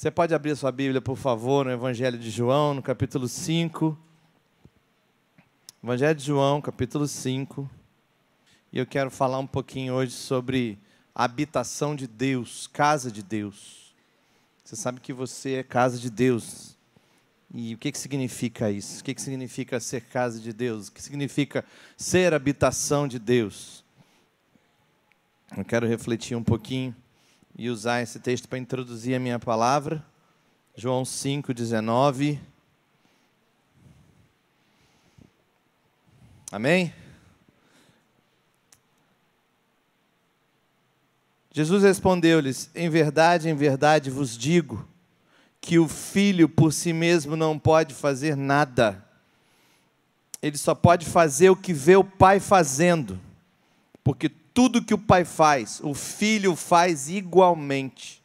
Você pode abrir sua Bíblia, por favor, no Evangelho de João, no capítulo 5. Evangelho de João, capítulo 5. E eu quero falar um pouquinho hoje sobre a habitação de Deus, casa de Deus. Você sabe que você é casa de Deus. E o que, que significa isso? O que, que significa ser casa de Deus? O que significa ser habitação de Deus? Eu quero refletir um pouquinho e usar esse texto para introduzir a minha palavra. João 5, 19. Amém? Jesus respondeu-lhes: Em verdade, em verdade vos digo que o filho por si mesmo não pode fazer nada. Ele só pode fazer o que vê o pai fazendo, porque tudo que o pai faz, o filho faz igualmente.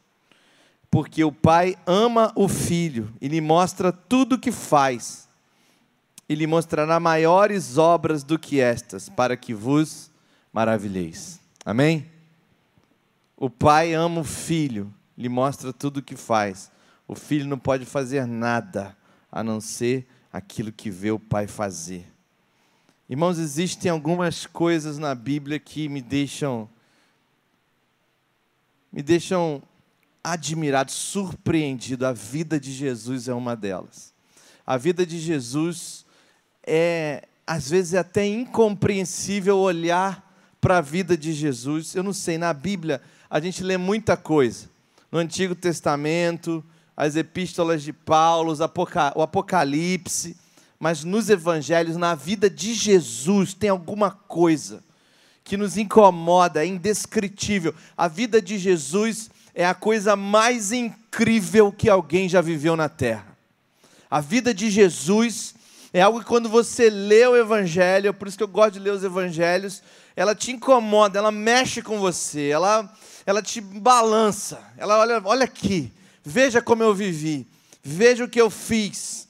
Porque o pai ama o filho e lhe mostra tudo o que faz. E lhe mostrará maiores obras do que estas, para que vos maravilheis. Amém? O pai ama o filho, lhe mostra tudo o que faz. O filho não pode fazer nada a não ser aquilo que vê o pai fazer. Irmãos, existem algumas coisas na Bíblia que me deixam me deixam admirado, surpreendido. A vida de Jesus é uma delas. A vida de Jesus é às vezes é até incompreensível olhar para a vida de Jesus. Eu não sei, na Bíblia a gente lê muita coisa. No Antigo Testamento, as epístolas de Paulo, o Apocalipse, mas nos evangelhos, na vida de Jesus, tem alguma coisa que nos incomoda, é indescritível. A vida de Jesus é a coisa mais incrível que alguém já viveu na terra. A vida de Jesus é algo que quando você lê o evangelho, por isso que eu gosto de ler os evangelhos, ela te incomoda, ela mexe com você, ela, ela te balança. Ela olha, olha aqui, veja como eu vivi, veja o que eu fiz.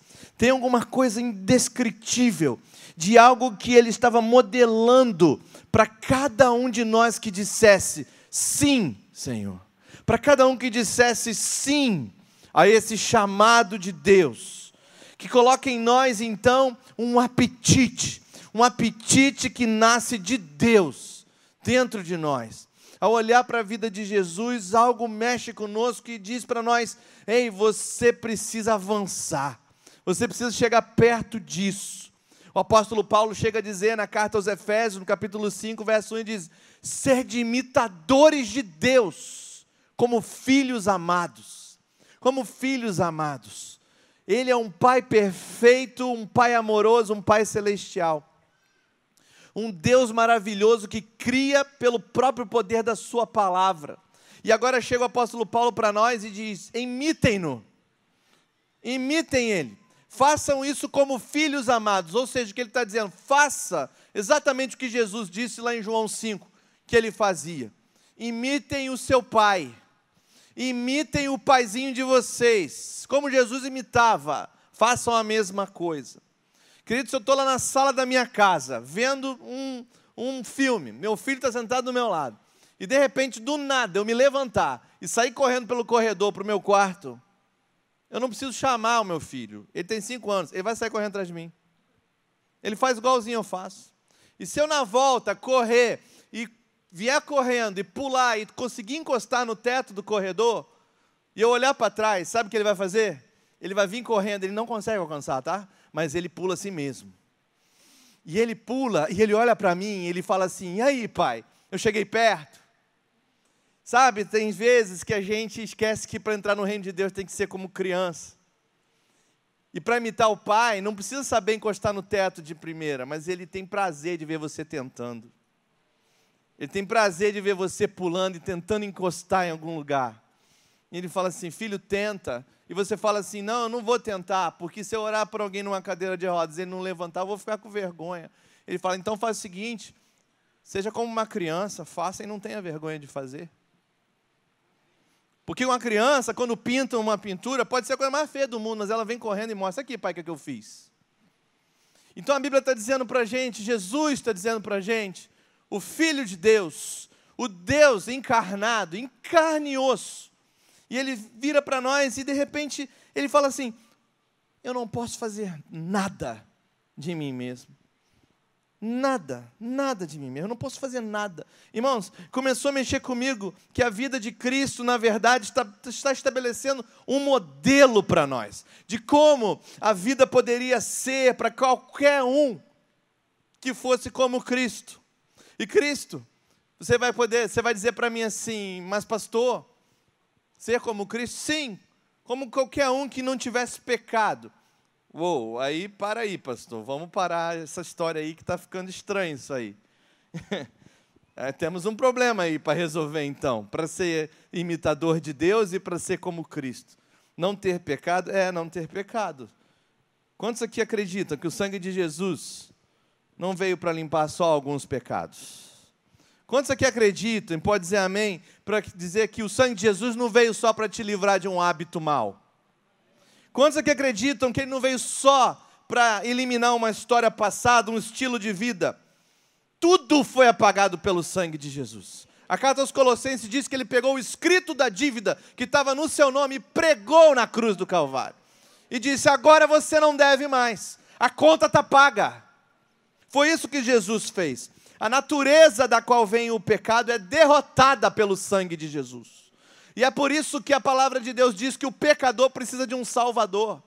Tem alguma coisa indescritível de algo que ele estava modelando para cada um de nós que dissesse sim, Senhor. Para cada um que dissesse sim a esse chamado de Deus. Que coloque em nós então um apetite, um apetite que nasce de Deus dentro de nós. Ao olhar para a vida de Jesus, algo mexe conosco e diz para nós: ei, você precisa avançar. Você precisa chegar perto disso. O apóstolo Paulo chega a dizer na carta aos Efésios, no capítulo 5, verso 1, diz: Ser de imitadores de Deus, como filhos amados. Como filhos amados. Ele é um pai perfeito, um pai amoroso, um pai celestial. Um Deus maravilhoso que cria pelo próprio poder da Sua palavra. E agora chega o apóstolo Paulo para nós e diz: imitem-no, imitem Ele. Façam isso como filhos amados. Ou seja, o que ele está dizendo, faça exatamente o que Jesus disse lá em João 5, que ele fazia. Imitem o seu pai. Imitem o paizinho de vocês. Como Jesus imitava. Façam a mesma coisa. Queridos, eu estou lá na sala da minha casa, vendo um, um filme. Meu filho está sentado do meu lado. E de repente, do nada, eu me levantar e sair correndo pelo corredor para o meu quarto eu não preciso chamar o meu filho. Ele tem cinco anos, ele vai sair correndo atrás de mim. Ele faz igualzinho eu faço. E se eu na volta correr e vier correndo e pular e conseguir encostar no teto do corredor, e eu olhar para trás, sabe o que ele vai fazer? Ele vai vir correndo, ele não consegue alcançar, tá? Mas ele pula assim mesmo. E ele pula e ele olha para mim e ele fala assim: "E aí, pai? Eu cheguei perto?" Sabe, tem vezes que a gente esquece que para entrar no reino de Deus tem que ser como criança. E para imitar o pai, não precisa saber encostar no teto de primeira, mas ele tem prazer de ver você tentando. Ele tem prazer de ver você pulando e tentando encostar em algum lugar. E ele fala assim: Filho, tenta. E você fala assim: Não, eu não vou tentar, porque se eu orar por alguém numa cadeira de rodas e ele não levantar, eu vou ficar com vergonha. Ele fala: Então faz o seguinte: seja como uma criança, faça e não tenha vergonha de fazer. Porque uma criança, quando pinta uma pintura, pode ser a coisa mais feia do mundo, mas ela vem correndo e mostra aqui, pai, o que, é que eu fiz. Então a Bíblia está dizendo para a gente, Jesus está dizendo para a gente, o Filho de Deus, o Deus encarnado, em carne e osso, E ele vira para nós e de repente ele fala assim: Eu não posso fazer nada de mim mesmo. Nada, nada de mim mesmo, eu não posso fazer nada. Irmãos, começou a mexer comigo que a vida de Cristo, na verdade, está, está estabelecendo um modelo para nós, de como a vida poderia ser para qualquer um que fosse como Cristo. E Cristo, você vai poder, você vai dizer para mim assim, mas pastor, ser como Cristo? Sim, como qualquer um que não tivesse pecado. Uou, aí para aí, pastor. Vamos parar essa história aí que está ficando estranho isso aí. é, temos um problema aí para resolver então, para ser imitador de Deus e para ser como Cristo. Não ter pecado é não ter pecado. Quantos aqui acreditam que o sangue de Jesus não veio para limpar só alguns pecados? Quantos aqui acreditam, pode dizer amém, para dizer que o sangue de Jesus não veio só para te livrar de um hábito mal? Quantos aqui acreditam que ele não veio só para eliminar uma história passada, um estilo de vida? Tudo foi apagado pelo sangue de Jesus. A carta aos Colossenses diz que ele pegou o escrito da dívida que estava no seu nome e pregou na cruz do Calvário. E disse: Agora você não deve mais, a conta está paga. Foi isso que Jesus fez. A natureza da qual vem o pecado é derrotada pelo sangue de Jesus. E é por isso que a palavra de Deus diz que o pecador precisa de um salvador.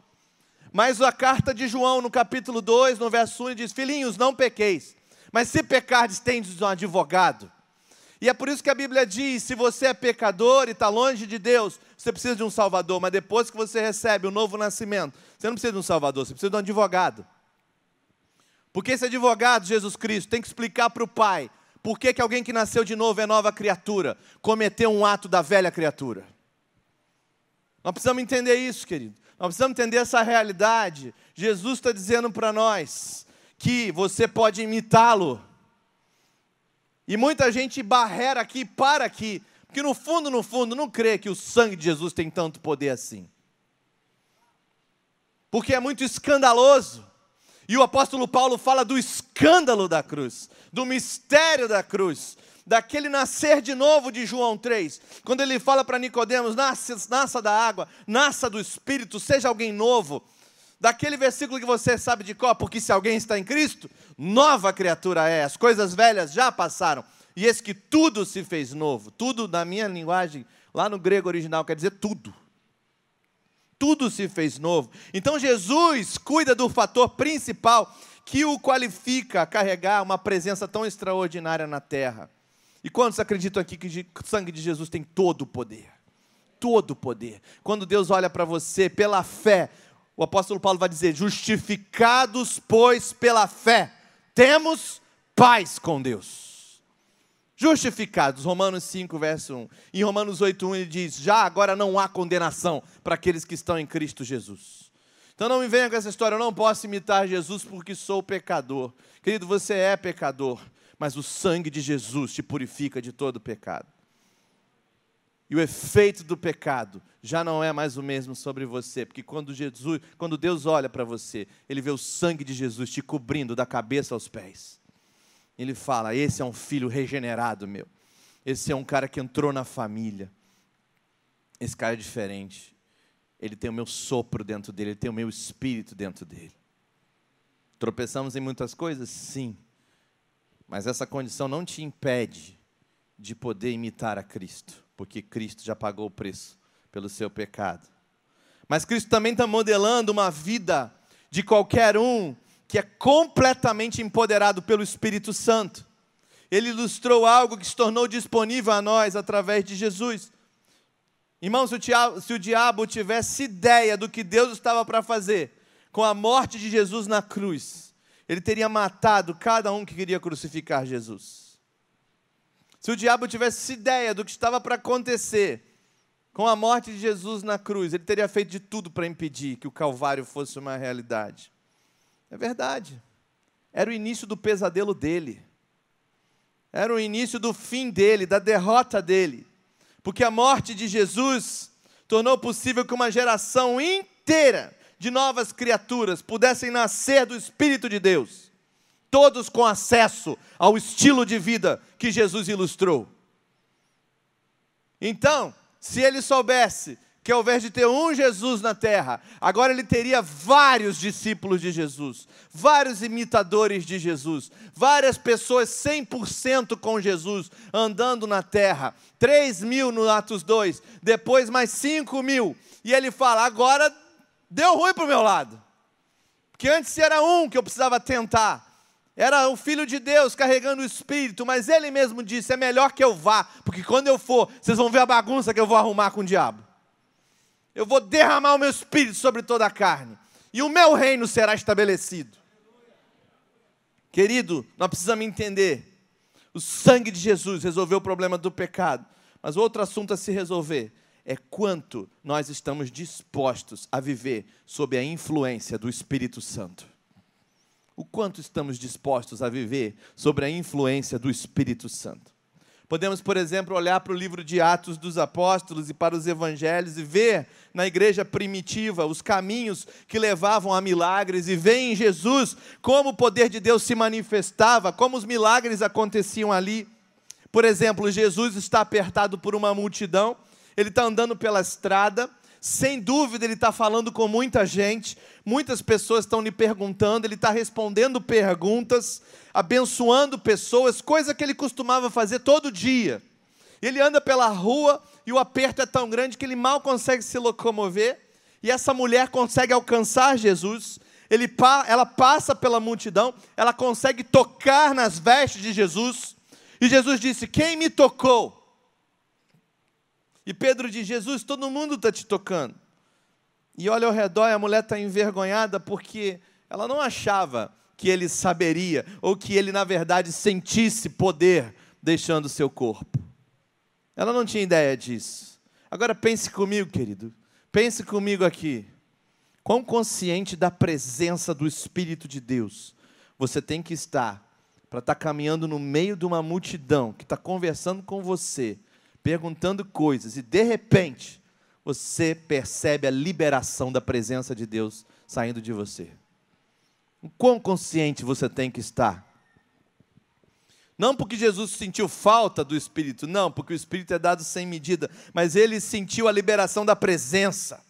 Mas a carta de João, no capítulo 2, no verso 1, diz: Filhinhos, não pequeis, mas se pecardes, tendes um advogado. E é por isso que a Bíblia diz: se você é pecador e está longe de Deus, você precisa de um Salvador, mas depois que você recebe o novo nascimento, você não precisa de um Salvador, você precisa de um advogado. Porque esse advogado, Jesus Cristo, tem que explicar para o Pai por que, que alguém que nasceu de novo é nova criatura? Cometeu um ato da velha criatura. Nós precisamos entender isso, querido. Nós precisamos entender essa realidade. Jesus está dizendo para nós que você pode imitá-lo. E muita gente barrera aqui, para aqui, porque no fundo, no fundo, não crê que o sangue de Jesus tem tanto poder assim. Porque é muito escandaloso e o apóstolo Paulo fala do escândalo da cruz, do mistério da cruz, daquele nascer de novo de João 3, quando ele fala para Nicodemos: nasça, nasça da água, nasça do Espírito, seja alguém novo. Daquele versículo que você sabe de qual, porque se alguém está em Cristo, nova criatura é, as coisas velhas já passaram, e esse que tudo se fez novo. Tudo, na minha linguagem, lá no grego original, quer dizer tudo tudo se fez novo. Então Jesus cuida do fator principal que o qualifica a carregar uma presença tão extraordinária na terra. E quantos acreditam aqui que o sangue de Jesus tem todo o poder? Todo o poder. Quando Deus olha para você pela fé, o apóstolo Paulo vai dizer: justificados, pois, pela fé, temos paz com Deus justificados. Romanos 5, verso 1. Em Romanos 8, 1 ele diz: Já agora não há condenação para aqueles que estão em Cristo Jesus. Então não me venha com essa história, eu não posso imitar Jesus porque sou pecador. Querido, você é pecador, mas o sangue de Jesus te purifica de todo pecado. E o efeito do pecado já não é mais o mesmo sobre você, porque quando Jesus, quando Deus olha para você, ele vê o sangue de Jesus te cobrindo da cabeça aos pés ele fala: Esse é um filho regenerado meu. Esse é um cara que entrou na família. Esse cara é diferente. Ele tem o meu sopro dentro dele, ele tem o meu espírito dentro dele. Tropeçamos em muitas coisas? Sim. Mas essa condição não te impede de poder imitar a Cristo, porque Cristo já pagou o preço pelo seu pecado. Mas Cristo também está modelando uma vida de qualquer um que é completamente empoderado pelo Espírito Santo. Ele ilustrou algo que se tornou disponível a nós através de Jesus. Irmãos, se o diabo tivesse ideia do que Deus estava para fazer com a morte de Jesus na cruz, ele teria matado cada um que queria crucificar Jesus. Se o diabo tivesse ideia do que estava para acontecer com a morte de Jesus na cruz, ele teria feito de tudo para impedir que o Calvário fosse uma realidade. É verdade. Era o início do pesadelo dele. Era o início do fim dele, da derrota dele. Porque a morte de Jesus tornou possível que uma geração inteira de novas criaturas pudessem nascer do Espírito de Deus, todos com acesso ao estilo de vida que Jesus ilustrou. Então, se ele soubesse que ao invés de ter um Jesus na terra, agora ele teria vários discípulos de Jesus, vários imitadores de Jesus, várias pessoas 100% com Jesus andando na terra. 3 mil no Atos 2, depois mais 5 mil. E ele fala: agora deu ruim para o meu lado. Porque antes era um que eu precisava tentar. Era o Filho de Deus carregando o Espírito, mas ele mesmo disse: é melhor que eu vá, porque quando eu for, vocês vão ver a bagunça que eu vou arrumar com o diabo eu vou derramar o meu espírito sobre toda a carne, e o meu reino será estabelecido. Querido, nós precisamos entender: o sangue de Jesus resolveu o problema do pecado, mas outro assunto a se resolver é quanto nós estamos dispostos a viver sob a influência do Espírito Santo. O quanto estamos dispostos a viver sobre a influência do Espírito Santo. Podemos, por exemplo, olhar para o livro de Atos dos Apóstolos e para os evangelhos e ver na igreja primitiva os caminhos que levavam a milagres e ver em Jesus como o poder de Deus se manifestava, como os milagres aconteciam ali. Por exemplo, Jesus está apertado por uma multidão, ele está andando pela estrada, sem dúvida ele está falando com muita gente, muitas pessoas estão lhe perguntando, ele está respondendo perguntas, abençoando pessoas, coisa que ele costumava fazer todo dia. Ele anda pela rua e o aperto é tão grande que ele mal consegue se locomover, e essa mulher consegue alcançar Jesus. Ele, ela passa pela multidão, ela consegue tocar nas vestes de Jesus, e Jesus disse: Quem me tocou? E Pedro diz: Jesus, todo mundo está te tocando. E olha ao redor e a mulher está envergonhada porque ela não achava que ele saberia, ou que ele, na verdade, sentisse poder deixando seu corpo. Ela não tinha ideia disso. Agora pense comigo, querido. Pense comigo aqui. Quão consciente da presença do Espírito de Deus você tem que estar para estar tá caminhando no meio de uma multidão que está conversando com você, perguntando coisas, e de repente você percebe a liberação da presença de Deus saindo de você. O quão consciente você tem que estar. Não porque Jesus sentiu falta do Espírito, não, porque o Espírito é dado sem medida, mas ele sentiu a liberação da presença.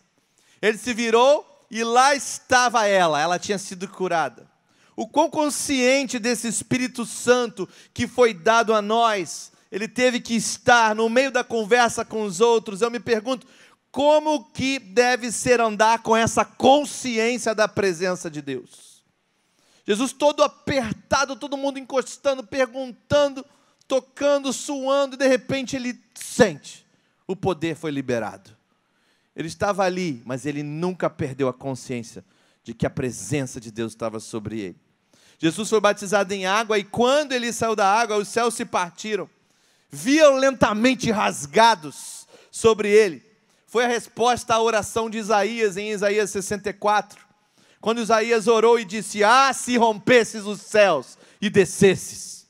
Ele se virou e lá estava ela, ela tinha sido curada. O quão consciente desse Espírito Santo que foi dado a nós, ele teve que estar no meio da conversa com os outros. Eu me pergunto, como que deve ser andar com essa consciência da presença de Deus? Jesus todo apertado, todo mundo encostando, perguntando, tocando, suando, e de repente ele sente: o poder foi liberado. Ele estava ali, mas ele nunca perdeu a consciência de que a presença de Deus estava sobre ele. Jesus foi batizado em água e quando ele saiu da água, os céus se partiram, violentamente rasgados sobre ele. Foi a resposta à oração de Isaías em Isaías 64. Quando Isaías orou e disse: Ah, se rompesses os céus e descesses.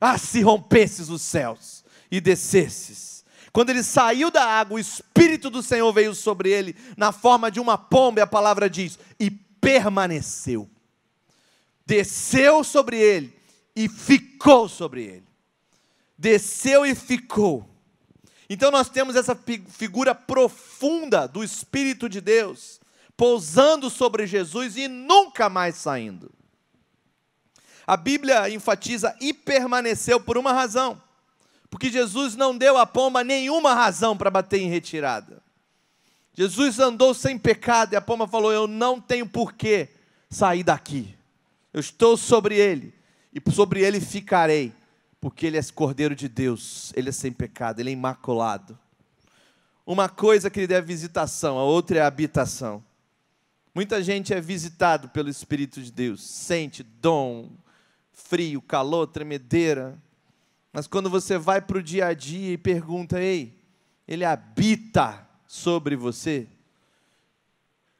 Ah, se rompesses os céus e descesses. Quando ele saiu da água, o Espírito do Senhor veio sobre ele na forma de uma pomba, e a palavra diz, e permaneceu. Desceu sobre ele e ficou sobre ele. Desceu e ficou. Então nós temos essa figura profunda do Espírito de Deus pousando sobre Jesus e nunca mais saindo. A Bíblia enfatiza e permaneceu por uma razão, porque Jesus não deu à pomba nenhuma razão para bater em retirada. Jesus andou sem pecado e a pomba falou: Eu não tenho porquê sair daqui. Eu estou sobre ele e sobre ele ficarei, porque ele é Cordeiro de Deus, ele é sem pecado, ele é imaculado. Uma coisa que ele deve visitação, a outra é a habitação. Muita gente é visitado pelo Espírito de Deus, sente dom, frio, calor, tremedeira. Mas quando você vai para o dia a dia e pergunta, ei, ele habita sobre você?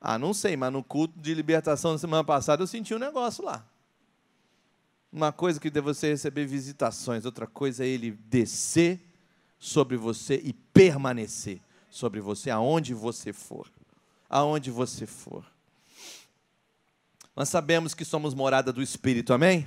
Ah, não sei, mas no culto de libertação da semana passada eu senti um negócio lá. Uma coisa que você receber visitações, outra coisa é ele descer sobre você e permanecer sobre você aonde você for. Aonde você for. Nós sabemos que somos morada do Espírito, amém?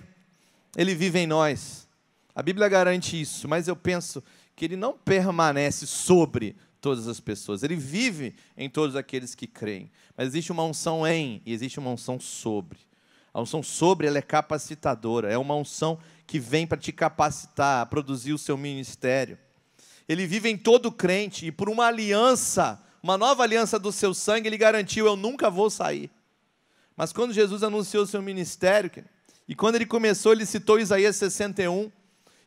Ele vive em nós. A Bíblia garante isso, mas eu penso que ele não permanece sobre todas as pessoas. Ele vive em todos aqueles que creem. Mas existe uma unção em e existe uma unção sobre. A unção sobre ela é capacitadora, é uma unção que vem para te capacitar a produzir o seu ministério. Ele vive em todo crente e por uma aliança, uma nova aliança do seu sangue, ele garantiu: eu nunca vou sair. Mas quando Jesus anunciou o seu ministério, e quando ele começou, ele citou Isaías 61,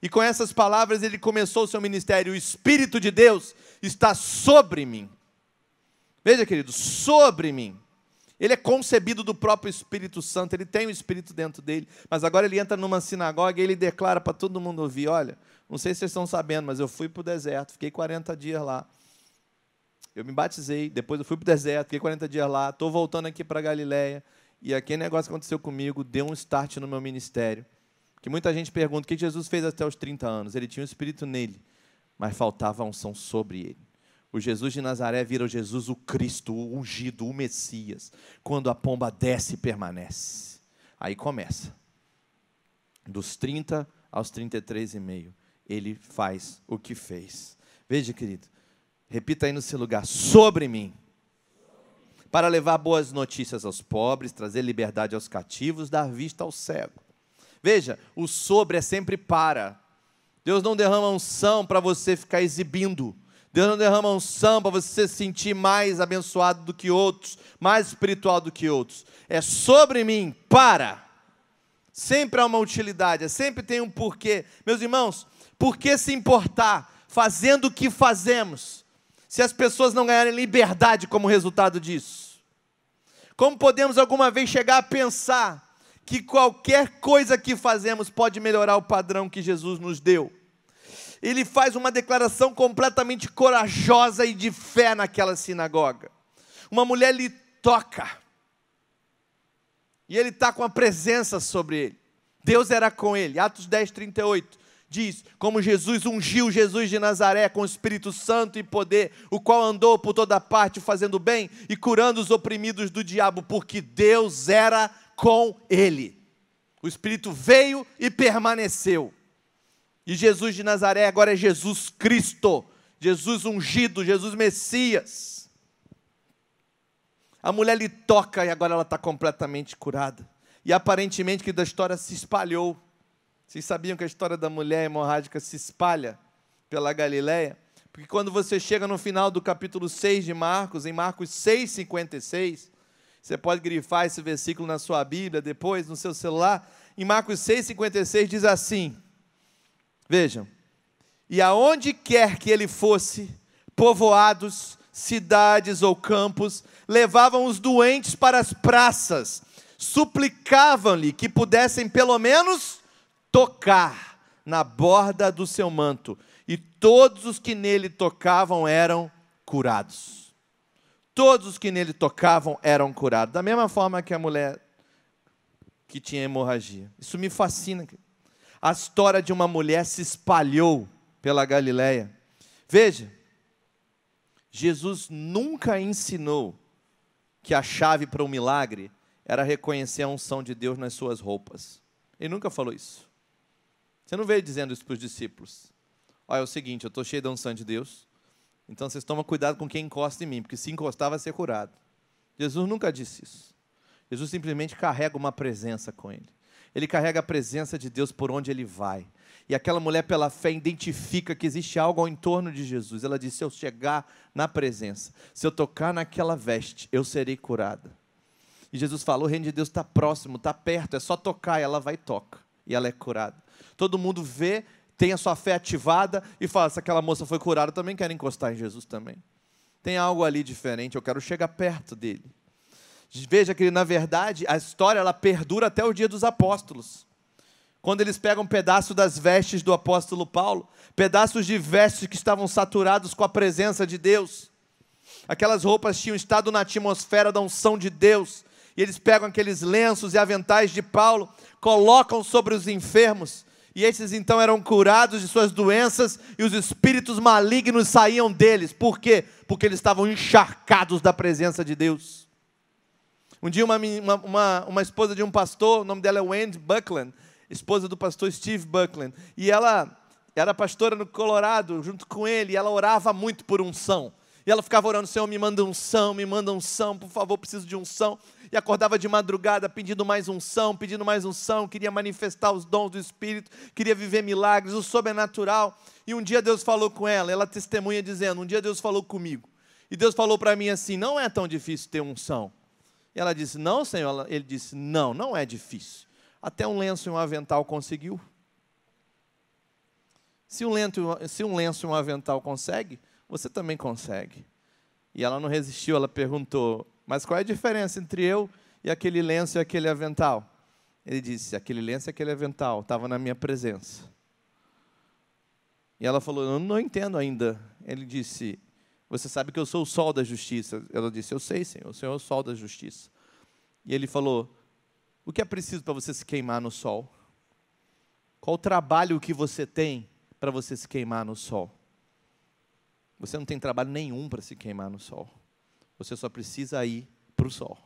e com essas palavras ele começou o seu ministério: o Espírito de Deus está sobre mim. Veja, querido, sobre mim. Ele é concebido do próprio Espírito Santo, ele tem o Espírito dentro dele. Mas agora ele entra numa sinagoga e ele declara para todo mundo ouvir: olha, não sei se vocês estão sabendo, mas eu fui para o deserto, fiquei 40 dias lá. Eu me batizei, depois eu fui para o deserto, fiquei 40 dias lá, estou voltando aqui para Galiléia e aquele negócio que aconteceu comigo deu um start no meu ministério. Que muita gente pergunta o que Jesus fez até os 30 anos. Ele tinha o Espírito nele, mas faltava a unção sobre ele. O Jesus de Nazaré vira o Jesus, o Cristo, o ungido, o Messias. Quando a pomba desce e permanece. Aí começa. Dos 30 aos 33 e meio, ele faz o que fez. Veja, querido, repita aí no seu lugar, sobre mim. Para levar boas notícias aos pobres, trazer liberdade aos cativos, dar vista ao cego. Veja, o sobre é sempre para. Deus não derrama unção para você ficar exibindo. Deus não derrama unção para você se sentir mais abençoado do que outros, mais espiritual do que outros. É sobre mim, para. Sempre há uma utilidade, é sempre tem um porquê. Meus irmãos, por que se importar fazendo o que fazemos, se as pessoas não ganharem liberdade como resultado disso? Como podemos alguma vez chegar a pensar que qualquer coisa que fazemos pode melhorar o padrão que Jesus nos deu? Ele faz uma declaração completamente corajosa e de fé naquela sinagoga. Uma mulher lhe toca, e ele está com a presença sobre ele. Deus era com ele. Atos 10, 38 diz: Como Jesus ungiu Jesus de Nazaré com o Espírito Santo e poder, o qual andou por toda parte fazendo bem e curando os oprimidos do diabo, porque Deus era com ele. O Espírito veio e permaneceu. E Jesus de Nazaré agora é Jesus Cristo, Jesus ungido, Jesus Messias. A mulher lhe toca e agora ela está completamente curada. E aparentemente que da história se espalhou. Vocês sabiam que a história da mulher hemorrágica se espalha pela Galileia? Porque quando você chega no final do capítulo 6 de Marcos, em Marcos 6,56, você pode grifar esse versículo na sua Bíblia depois, no seu celular. Em Marcos 6,56 diz assim: Vejam, e aonde quer que ele fosse, povoados, cidades ou campos, levavam os doentes para as praças, suplicavam-lhe que pudessem pelo menos tocar na borda do seu manto, e todos os que nele tocavam eram curados. Todos os que nele tocavam eram curados, da mesma forma que a mulher que tinha hemorragia. Isso me fascina a história de uma mulher se espalhou pela Galileia. Veja, Jesus nunca ensinou que a chave para o milagre era reconhecer a unção de Deus nas suas roupas. Ele nunca falou isso. Você não veio dizendo isso para os discípulos. Olha, é o seguinte, eu estou cheio da unção de Deus, então vocês tomam cuidado com quem encosta em mim, porque se encostar vai ser curado. Jesus nunca disse isso. Jesus simplesmente carrega uma presença com ele ele carrega a presença de Deus por onde ele vai. E aquela mulher, pela fé, identifica que existe algo ao entorno de Jesus. Ela diz: Se eu chegar na presença, se eu tocar naquela veste, eu serei curada. E Jesus falou: O reino de Deus está próximo, está perto, é só tocar. E ela vai e toca, e ela é curada. Todo mundo vê, tem a sua fé ativada e fala: Se aquela moça foi curada, eu também quero encostar em Jesus também. Tem algo ali diferente, eu quero chegar perto dele. Veja que, na verdade, a história ela perdura até o dia dos apóstolos. Quando eles pegam um pedaço das vestes do apóstolo Paulo, pedaços de vestes que estavam saturados com a presença de Deus. Aquelas roupas tinham estado na atmosfera da unção de Deus. E eles pegam aqueles lenços e aventais de Paulo, colocam sobre os enfermos, e esses então eram curados de suas doenças e os espíritos malignos saíam deles. Por quê? Porque eles estavam encharcados da presença de Deus. Um dia, uma, uma, uma, esposa de um pastor, o nome dela é Wendy Buckland, esposa do pastor Steve Buckland, e ela era pastora no Colorado, junto com ele, e ela orava muito por unção. E ela ficava orando, Senhor, me manda unção, me manda unção, por favor, preciso de unção. E acordava de madrugada pedindo mais unção, pedindo mais unção, queria manifestar os dons do Espírito, queria viver milagres, o sobrenatural. E um dia Deus falou com ela, ela testemunha dizendo: Um dia Deus falou comigo. E Deus falou para mim assim: Não é tão difícil ter unção. E ela disse: Não, Senhor. Ele disse: Não, não é difícil. Até um lenço e um avental conseguiu. Se um, lenço, se um lenço e um avental consegue, você também consegue. E ela não resistiu, ela perguntou: Mas qual é a diferença entre eu e aquele lenço e aquele avental? Ele disse: Aquele lenço e aquele avental estava na minha presença. E ela falou: Eu não entendo ainda. Ele disse: Você sabe que eu sou o sol da justiça. Ela disse: Eu sei, Senhor, o Senhor é o sol da justiça. E ele falou: O que é preciso para você se queimar no sol? Qual o trabalho que você tem para você se queimar no sol? Você não tem trabalho nenhum para se queimar no sol. Você só precisa ir para o sol.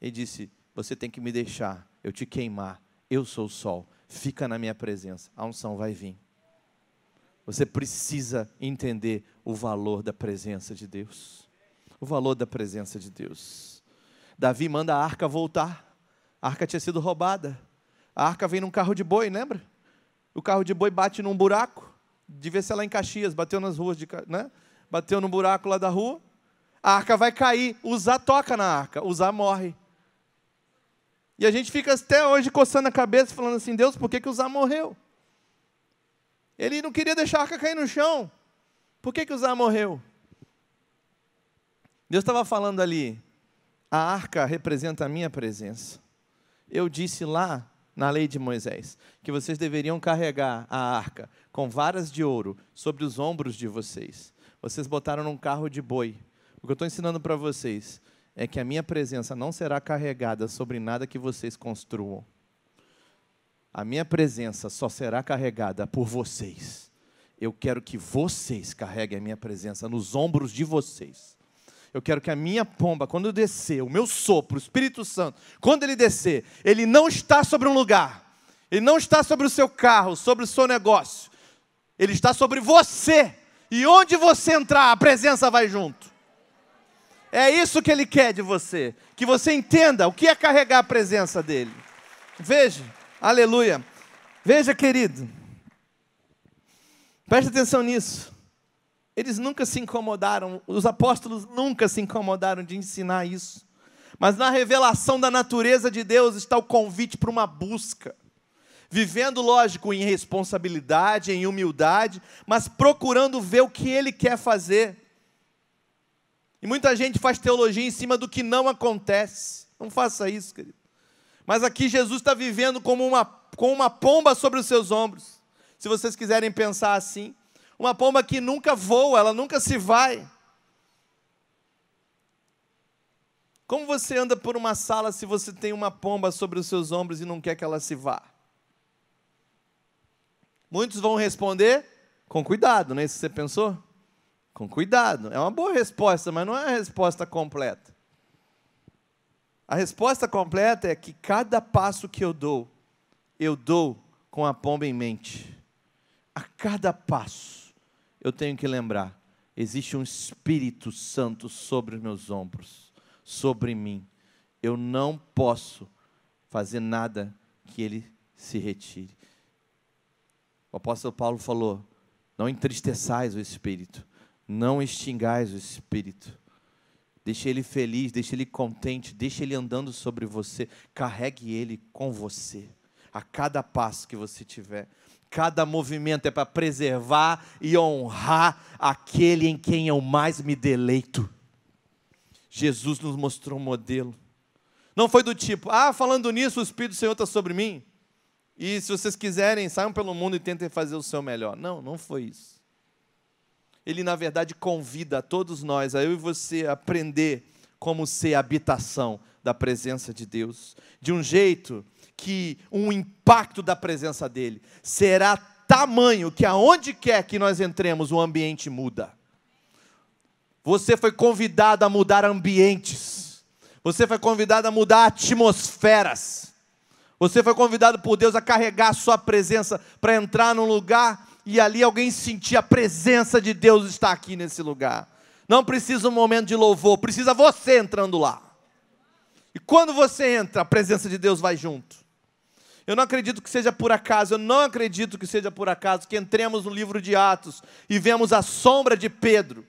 Ele disse: Você tem que me deixar eu te queimar. Eu sou o sol. Fica na minha presença. A unção vai vir. Você precisa entender o valor da presença de Deus. O valor da presença de Deus. Davi manda a arca voltar. A arca tinha sido roubada. A arca vem num carro de boi, lembra? O carro de boi bate num buraco devia ser lá em Caxias, bateu nas ruas, de, né? bateu no buraco lá da rua, a arca vai cair, usar toca na arca, usar morre. E a gente fica até hoje coçando a cabeça, falando assim, Deus, por que, que Uzá morreu? Ele não queria deixar a arca cair no chão. Por que, que Uzá morreu? Deus estava falando ali, a arca representa a minha presença. Eu disse lá na lei de Moisés, que vocês deveriam carregar a arca com varas de ouro sobre os ombros de vocês. Vocês botaram num carro de boi. O que eu estou ensinando para vocês é que a minha presença não será carregada sobre nada que vocês construam. A minha presença só será carregada por vocês. Eu quero que vocês carreguem a minha presença nos ombros de vocês. Eu quero que a minha pomba, quando descer, o meu sopro, o Espírito Santo, quando ele descer, ele não está sobre um lugar, ele não está sobre o seu carro, sobre o seu negócio, ele está sobre você. E onde você entrar, a presença vai junto. É isso que ele quer de você, que você entenda o que é carregar a presença dele. Veja, aleluia. Veja, querido, preste atenção nisso. Eles nunca se incomodaram, os apóstolos nunca se incomodaram de ensinar isso. Mas na revelação da natureza de Deus está o convite para uma busca. Vivendo, lógico, em responsabilidade, em humildade, mas procurando ver o que Ele quer fazer. E muita gente faz teologia em cima do que não acontece. Não faça isso, querido. Mas aqui Jesus está vivendo como uma, com uma pomba sobre os seus ombros. Se vocês quiserem pensar assim. Uma pomba que nunca voa, ela nunca se vai. Como você anda por uma sala se você tem uma pomba sobre os seus ombros e não quer que ela se vá? Muitos vão responder com cuidado, não é isso que você pensou? Com cuidado. É uma boa resposta, mas não é a resposta completa. A resposta completa é que cada passo que eu dou, eu dou com a pomba em mente. A cada passo eu tenho que lembrar: existe um Espírito Santo sobre os meus ombros, sobre mim. Eu não posso fazer nada que ele se retire. O apóstolo Paulo falou: não entristeçais o Espírito, não extingais o Espírito. Deixe ele feliz, deixe ele contente, deixe ele andando sobre você, carregue ele com você, a cada passo que você tiver. Cada movimento é para preservar e honrar aquele em quem eu mais me deleito. Jesus nos mostrou um modelo. Não foi do tipo, ah, falando nisso, o Espírito do Senhor está sobre mim. E se vocês quiserem, saiam pelo mundo e tentem fazer o seu melhor. Não, não foi isso. Ele, na verdade, convida a todos nós, a eu e você, a aprender como ser habitação da presença de Deus. De um jeito que um impacto da presença dele será tamanho que aonde quer que nós entremos, o ambiente muda. Você foi convidado a mudar ambientes. Você foi convidado a mudar atmosferas. Você foi convidado por Deus a carregar a sua presença para entrar num lugar e ali alguém sentir a presença de Deus está aqui nesse lugar. Não precisa um momento de louvor, precisa você entrando lá. E quando você entra, a presença de Deus vai junto. Eu não acredito que seja por acaso, eu não acredito que seja por acaso que entremos no livro de Atos e vemos a sombra de Pedro.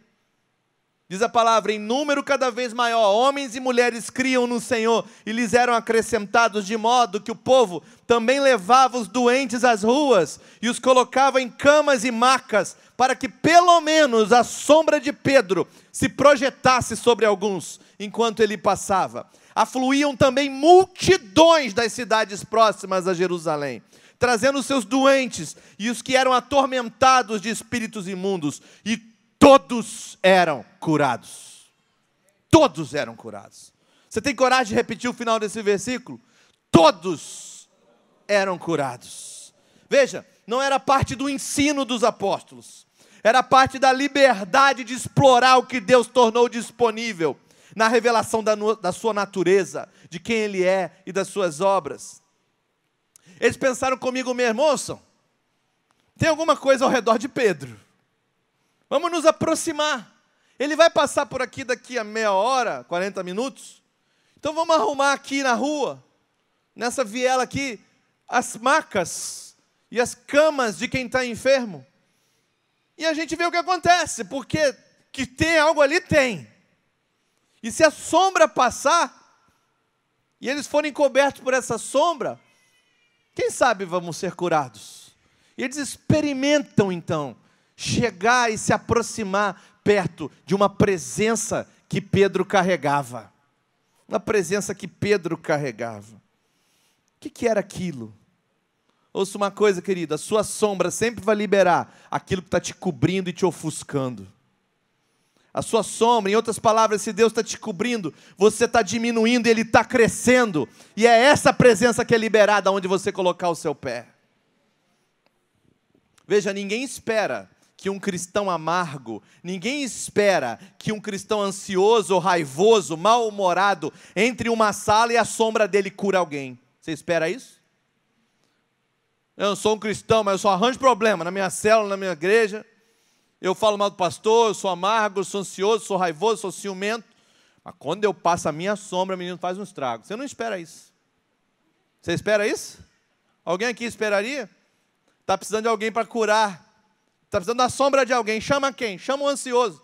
Diz a palavra, em número cada vez maior, homens e mulheres criam no Senhor e lhes eram acrescentados, de modo que o povo também levava os doentes às ruas e os colocava em camas e macas, para que pelo menos a sombra de Pedro se projetasse sobre alguns enquanto ele passava. Afluíam também multidões das cidades próximas a Jerusalém, trazendo seus doentes e os que eram atormentados de espíritos imundos, e todos eram curados. Todos eram curados. Você tem coragem de repetir o final desse versículo? Todos eram curados. Veja, não era parte do ensino dos apóstolos, era parte da liberdade de explorar o que Deus tornou disponível na revelação da, da sua natureza, de quem Ele é e das suas obras. Eles pensaram comigo mesmo, moçam, tem alguma coisa ao redor de Pedro. Vamos nos aproximar. Ele vai passar por aqui daqui a meia hora, 40 minutos. Então vamos arrumar aqui na rua, nessa viela aqui, as macas e as camas de quem está enfermo. E a gente vê o que acontece, porque que tem algo ali, tem. E se a sombra passar, e eles forem cobertos por essa sombra, quem sabe vamos ser curados. E eles experimentam então chegar e se aproximar perto de uma presença que Pedro carregava. Uma presença que Pedro carregava. O que, que era aquilo? Ouça uma coisa, querida: a sua sombra sempre vai liberar aquilo que está te cobrindo e te ofuscando. A sua sombra, em outras palavras, se Deus está te cobrindo, você está diminuindo Ele está crescendo. E é essa presença que é liberada onde você colocar o seu pé. Veja, ninguém espera que um cristão amargo, ninguém espera que um cristão ansioso, raivoso, mal-humorado entre uma sala e a sombra dele cura alguém. Você espera isso? Eu sou um cristão, mas eu só arranjo problema na minha célula, na minha igreja. Eu falo mal do pastor, eu sou amargo, eu sou ansioso, sou raivoso, sou ciumento. Mas quando eu passo a minha sombra, o menino faz um estrago. Você não espera isso. Você espera isso? Alguém aqui esperaria? Está precisando de alguém para curar Está precisando da sombra de alguém. Chama quem? Chama o ansioso.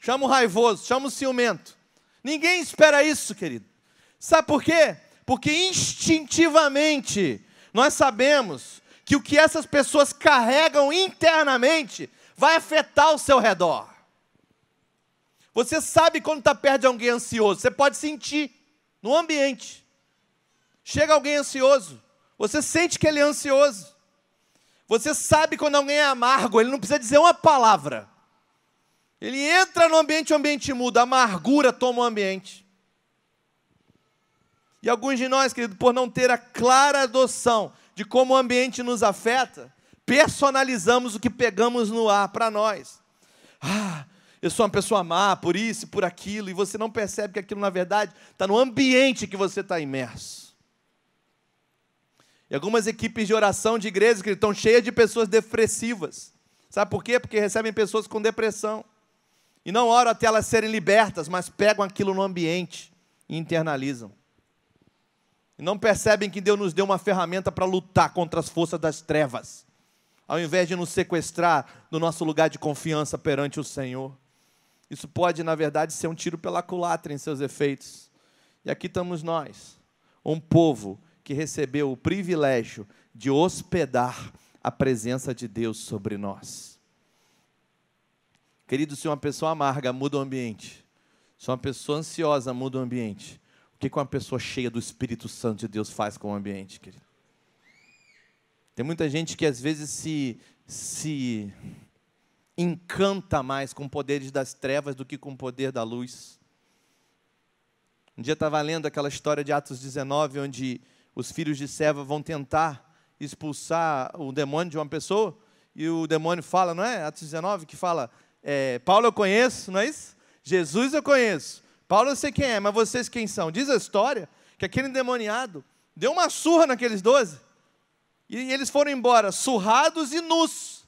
Chama o raivoso. Chama o ciumento. Ninguém espera isso, querido. Sabe por quê? Porque instintivamente nós sabemos que o que essas pessoas carregam internamente vai afetar o seu redor. Você sabe quando está perto de alguém ansioso, você pode sentir no ambiente. Chega alguém ansioso, você sente que ele é ansioso. Você sabe quando alguém é amargo, ele não precisa dizer uma palavra. Ele entra no ambiente, o ambiente muda, a amargura toma o ambiente. E alguns de nós, querido, por não ter a clara adoção de como o ambiente nos afeta, personalizamos o que pegamos no ar para nós. Ah, eu sou uma pessoa má por isso e por aquilo, e você não percebe que aquilo, na verdade, está no ambiente que você está imerso. E algumas equipes de oração de igrejas que estão cheias de pessoas depressivas. Sabe por quê? Porque recebem pessoas com depressão. E não oram até elas serem libertas, mas pegam aquilo no ambiente e internalizam. E não percebem que Deus nos deu uma ferramenta para lutar contra as forças das trevas, ao invés de nos sequestrar do nosso lugar de confiança perante o Senhor. Isso pode, na verdade, ser um tiro pela culatra em seus efeitos. E aqui estamos nós, um povo que recebeu o privilégio de hospedar a presença de Deus sobre nós. Querido, se uma pessoa amarga muda o ambiente, se uma pessoa ansiosa muda o ambiente, o que uma pessoa cheia do Espírito Santo de Deus faz com o ambiente, querido? Tem muita gente que às vezes se, se encanta mais com poderes das trevas do que com o poder da luz. Um dia estava lendo aquela história de Atos 19, onde os filhos de Seva vão tentar expulsar o demônio de uma pessoa, e o demônio fala, não é? Atos 19, que fala, é, Paulo eu conheço, não é isso? Jesus eu conheço. Paulo eu sei quem é, mas vocês quem são? Diz a história que aquele endemoniado deu uma surra naqueles doze. E eles foram embora, surrados e nus.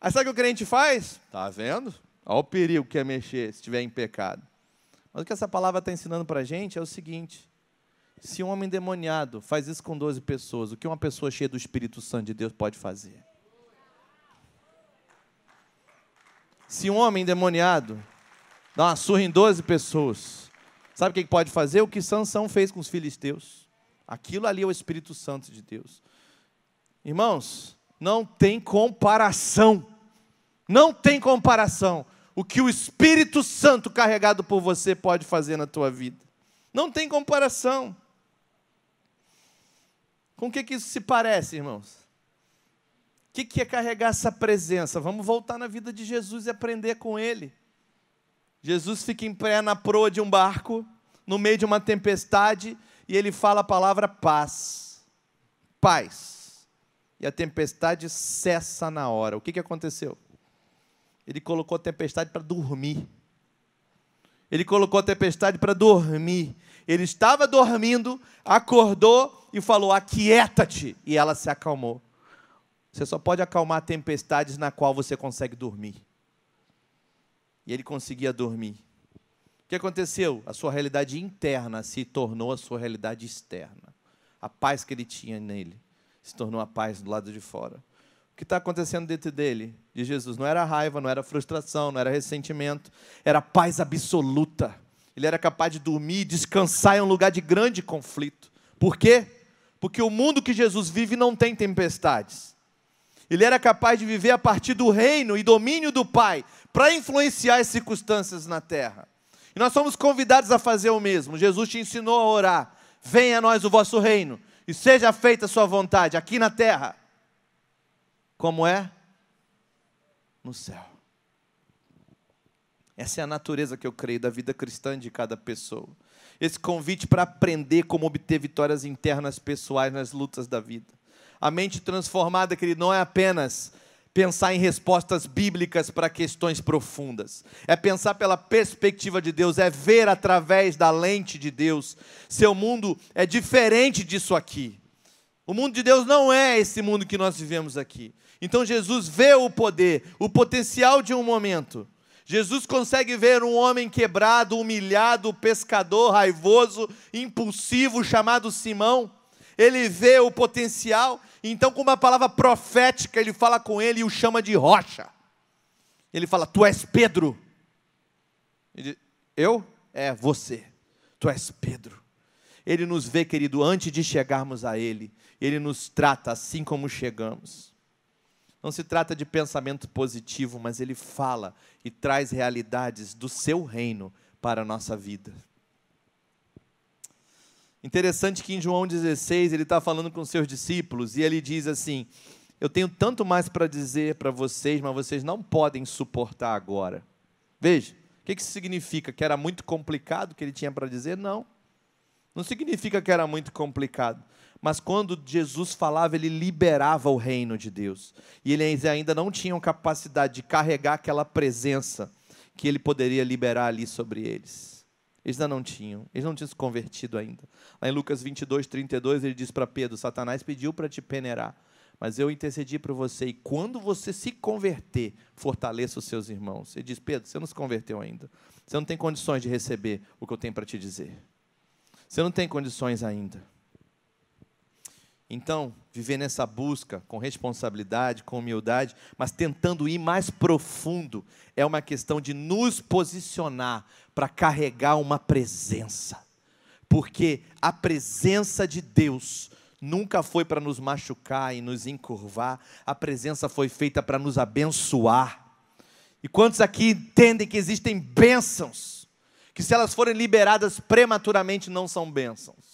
Aí sabe o que o crente faz? Tá vendo? Olha o perigo que é mexer se estiver em pecado. Mas o que essa palavra está ensinando para a gente é o seguinte: se um homem endemoniado faz isso com 12 pessoas, o que uma pessoa cheia do Espírito Santo de Deus pode fazer? Se um homem endemoniado dá uma surra em 12 pessoas, sabe o que pode fazer? O que Sansão fez com os filisteus. Aquilo ali é o Espírito Santo de Deus. Irmãos, não tem comparação. Não tem comparação o que o Espírito Santo carregado por você pode fazer na tua vida. Não tem comparação. Com o que, que isso se parece, irmãos? O que, que é carregar essa presença? Vamos voltar na vida de Jesus e aprender com Ele. Jesus fica em pé na proa de um barco, no meio de uma tempestade, e ele fala a palavra paz. Paz. E a tempestade cessa na hora. O que, que aconteceu? Ele colocou a tempestade para dormir. Ele colocou a tempestade para dormir. Ele estava dormindo, acordou e falou: Aquieta-te. E ela se acalmou. Você só pode acalmar tempestades na qual você consegue dormir. E ele conseguia dormir. O que aconteceu? A sua realidade interna se tornou a sua realidade externa. A paz que ele tinha nele se tornou a paz do lado de fora. O que está acontecendo dentro dele, de Jesus? Não era raiva, não era frustração, não era ressentimento, era paz absoluta. Ele era capaz de dormir e descansar em um lugar de grande conflito. Por quê? Porque o mundo que Jesus vive não tem tempestades. Ele era capaz de viver a partir do reino e domínio do Pai para influenciar as circunstâncias na terra. E nós somos convidados a fazer o mesmo. Jesus te ensinou a orar: venha a nós o vosso reino e seja feita a sua vontade aqui na terra, como é no céu. Essa é a natureza que eu creio da vida cristã de cada pessoa. Esse convite para aprender como obter vitórias internas pessoais nas lutas da vida. A mente transformada, querido, não é apenas pensar em respostas bíblicas para questões profundas. É pensar pela perspectiva de Deus, é ver através da lente de Deus. Seu mundo é diferente disso aqui. O mundo de Deus não é esse mundo que nós vivemos aqui. Então Jesus vê o poder, o potencial de um momento. Jesus consegue ver um homem quebrado, humilhado, pescador, raivoso, impulsivo, chamado Simão. Ele vê o potencial então, com uma palavra profética, ele fala com ele e o chama de rocha. Ele fala: Tu és Pedro. Diz, Eu? É você. Tu és Pedro. Ele nos vê, querido, antes de chegarmos a Ele. Ele nos trata assim como chegamos. Não se trata de pensamento positivo, mas Ele fala e traz realidades do seu reino para a nossa vida. Interessante que em João 16 ele está falando com seus discípulos e ele diz assim: Eu tenho tanto mais para dizer para vocês, mas vocês não podem suportar agora. Veja, o que isso significa? Que era muito complicado o que ele tinha para dizer? Não. Não significa que era muito complicado. Mas quando Jesus falava, ele liberava o reino de Deus. E eles ainda não tinham capacidade de carregar aquela presença que ele poderia liberar ali sobre eles. Eles ainda não tinham, eles não tinham se convertido ainda. Lá em Lucas 22, 32, ele diz para Pedro: Satanás pediu para te peneirar, mas eu intercedi para você, e quando você se converter, fortaleça os seus irmãos. Ele diz: Pedro, você não se converteu ainda, você não tem condições de receber o que eu tenho para te dizer, você não tem condições ainda. Então, viver nessa busca com responsabilidade, com humildade, mas tentando ir mais profundo, é uma questão de nos posicionar para carregar uma presença. Porque a presença de Deus nunca foi para nos machucar e nos encurvar, a presença foi feita para nos abençoar. E quantos aqui entendem que existem bênçãos, que se elas forem liberadas prematuramente não são bênçãos?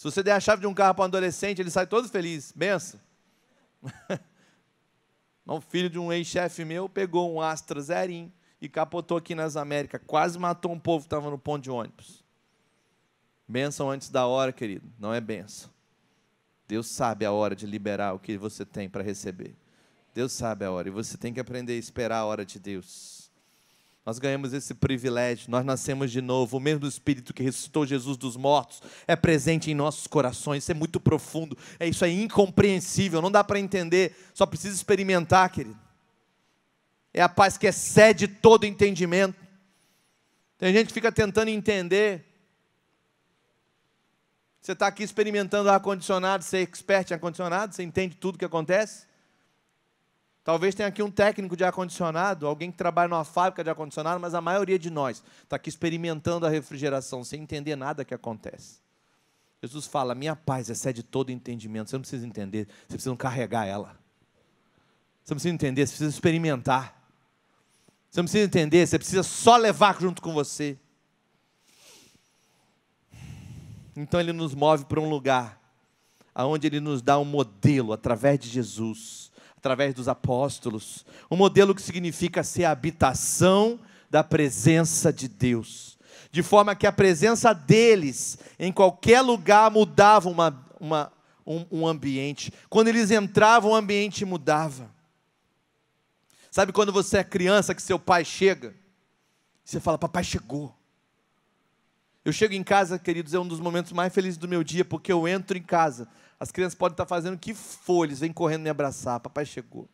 Se você der a chave de um carro para um adolescente, ele sai todo feliz. Benção. um filho de um ex-chefe meu pegou um Astra Zerim e capotou aqui nas Américas. Quase matou um povo que estava no ponto de ônibus. Benção antes da hora, querido. Não é benção. Deus sabe a hora de liberar o que você tem para receber. Deus sabe a hora. E você tem que aprender a esperar a hora de Deus. Nós ganhamos esse privilégio, nós nascemos de novo. O mesmo Espírito que ressuscitou Jesus dos mortos é presente em nossos corações. Isso é muito profundo, é isso é incompreensível, não dá para entender, só precisa experimentar, querido. É a paz que excede todo entendimento. Tem gente que fica tentando entender. Você está aqui experimentando ar-condicionado, ser é expert em ar-condicionado, você entende tudo o que acontece? Talvez tenha aqui um técnico de ar-condicionado, alguém que trabalha numa fábrica de ar-condicionado, mas a maioria de nós está aqui experimentando a refrigeração sem entender nada que acontece. Jesus fala: Minha paz excede todo entendimento. Você não precisa entender, você precisa carregar ela. Você não precisa entender, você precisa experimentar. Você não precisa entender, você precisa só levar junto com você. Então ele nos move para um lugar aonde ele nos dá um modelo através de Jesus através dos apóstolos. Um modelo que significa ser a habitação da presença de Deus. De forma que a presença deles em qualquer lugar mudava uma, uma, um, um ambiente. Quando eles entravam, o ambiente mudava. Sabe quando você é criança que seu pai chega? Você fala, papai chegou. Eu chego em casa, queridos, é um dos momentos mais felizes do meu dia, porque eu entro em casa. As crianças podem estar fazendo o que for, eles vêm correndo me abraçar. Papai chegou.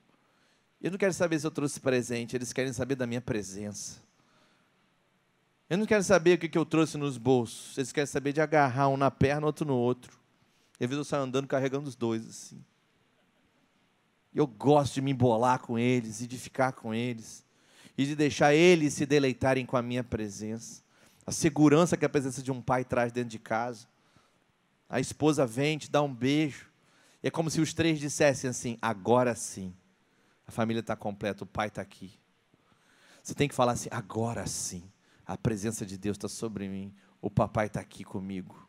Eu não quero saber se eu trouxe presente, eles querem saber da minha presença. Eu não quero saber o que eu trouxe nos bolsos, eles querem saber de agarrar um na perna, outro no outro. E às vezes eu saio andando carregando os dois assim. Eu gosto de me embolar com eles e de ficar com eles e de deixar eles se deleitarem com a minha presença a segurança que a presença de um pai traz dentro de casa. A esposa vem, te dá um beijo. E é como se os três dissessem assim: agora sim. A família está completa, o pai está aqui. Você tem que falar assim: agora sim. A presença de Deus está sobre mim. O papai está aqui comigo.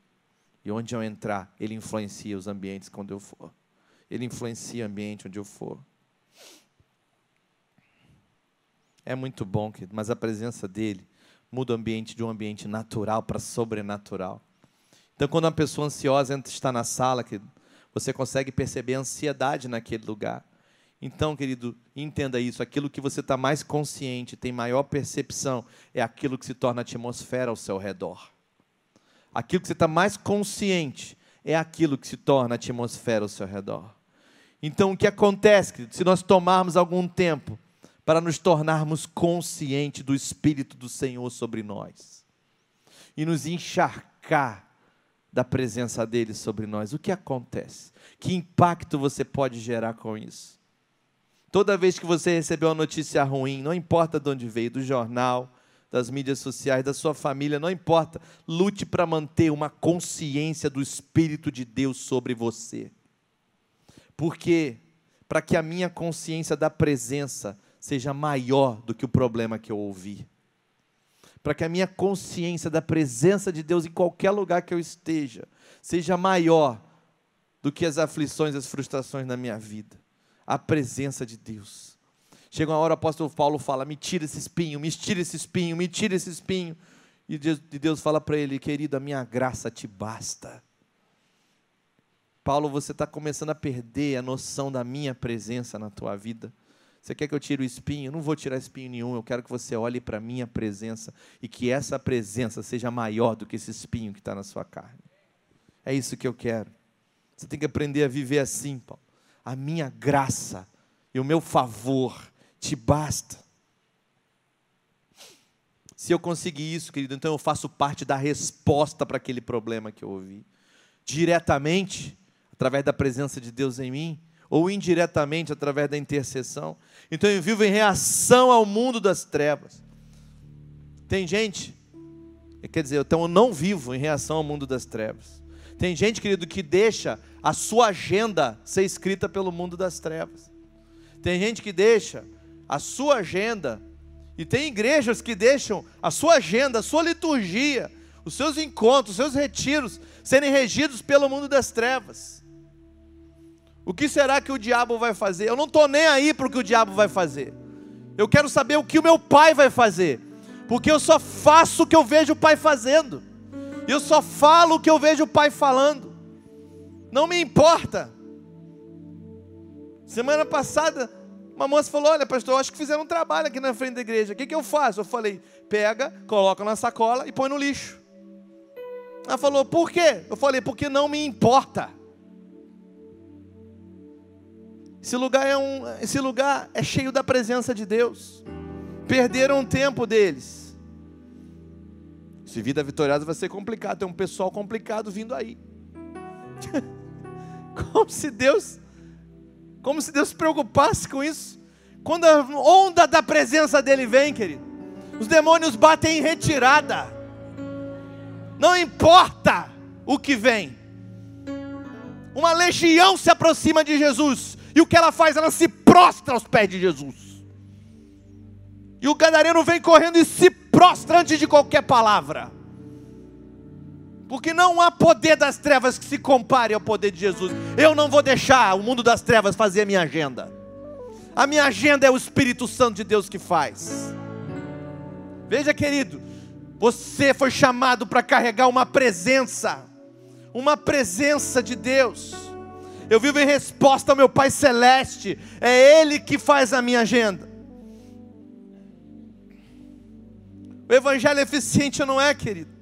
E onde eu entrar, ele influencia os ambientes quando eu for. Ele influencia o ambiente onde eu for. É muito bom, mas a presença dele muda o ambiente de um ambiente natural para sobrenatural. Então, quando uma pessoa ansiosa está na sala, você consegue perceber a ansiedade naquele lugar. Então, querido, entenda isso: aquilo que você está mais consciente, tem maior percepção, é aquilo que se torna atmosfera ao seu redor. Aquilo que você está mais consciente é aquilo que se torna atmosfera ao seu redor. Então, o que acontece, querido, se nós tomarmos algum tempo para nos tornarmos conscientes do Espírito do Senhor sobre nós e nos encharcar da presença dele sobre nós. O que acontece? Que impacto você pode gerar com isso? Toda vez que você recebeu uma notícia ruim, não importa de onde veio, do jornal, das mídias sociais, da sua família, não importa, lute para manter uma consciência do Espírito de Deus sobre você. Porque, para que a minha consciência da presença seja maior do que o problema que eu ouvi. Para que a minha consciência da presença de Deus em qualquer lugar que eu esteja seja maior do que as aflições, as frustrações na minha vida. A presença de Deus. Chega uma hora o apóstolo Paulo fala: Me tira esse espinho, me tira esse espinho, me tira esse espinho. E Deus, fala para ele: Querido, a minha graça te basta. Paulo, você está começando a perder a noção da minha presença na tua vida. Você quer que eu tire o espinho? Não vou tirar espinho nenhum. Eu quero que você olhe para a minha presença e que essa presença seja maior do que esse espinho que está na sua carne. É isso que eu quero. Você tem que aprender a viver assim, Paulo. A minha graça e o meu favor te basta. Se eu conseguir isso, querido, então eu faço parte da resposta para aquele problema que eu ouvi. Diretamente, através da presença de Deus em mim, ou indiretamente através da intercessão. Então eu vivo em reação ao mundo das trevas. Tem gente, quer dizer, então eu não vivo em reação ao mundo das trevas. Tem gente, querido, que deixa a sua agenda ser escrita pelo mundo das trevas. Tem gente que deixa a sua agenda, e tem igrejas que deixam a sua agenda, a sua liturgia, os seus encontros, os seus retiros serem regidos pelo mundo das trevas. O que será que o diabo vai fazer? Eu não estou nem aí para o que o diabo vai fazer. Eu quero saber o que o meu pai vai fazer. Porque eu só faço o que eu vejo o pai fazendo. Eu só falo o que eu vejo o pai falando. Não me importa. Semana passada, Uma moça falou: Olha, pastor, eu acho que fizeram um trabalho aqui na frente da igreja. O que, que eu faço? Eu falei: Pega, coloca na sacola e põe no lixo. Ela falou: Por quê? Eu falei: Porque não me importa. Esse lugar é, um, esse lugar é cheio da presença de Deus. Perderam o tempo deles. Se vida vitoriosa vai ser complicado, tem um pessoal complicado vindo aí. Como se Deus como se Deus se preocupasse com isso. Quando a onda da presença dele vem, querido, os demônios batem em retirada. Não importa o que vem. Uma legião se aproxima de Jesus. E o que ela faz? Ela se prostra aos pés de Jesus. E o gadareno vem correndo e se prostra antes de qualquer palavra. Porque não há poder das trevas que se compare ao poder de Jesus. Eu não vou deixar o mundo das trevas fazer a minha agenda. A minha agenda é o Espírito Santo de Deus que faz. Veja, querido, você foi chamado para carregar uma presença, uma presença de Deus. Eu vivo em resposta ao meu Pai Celeste, é Ele que faz a minha agenda. O Evangelho eficiente não é, querido?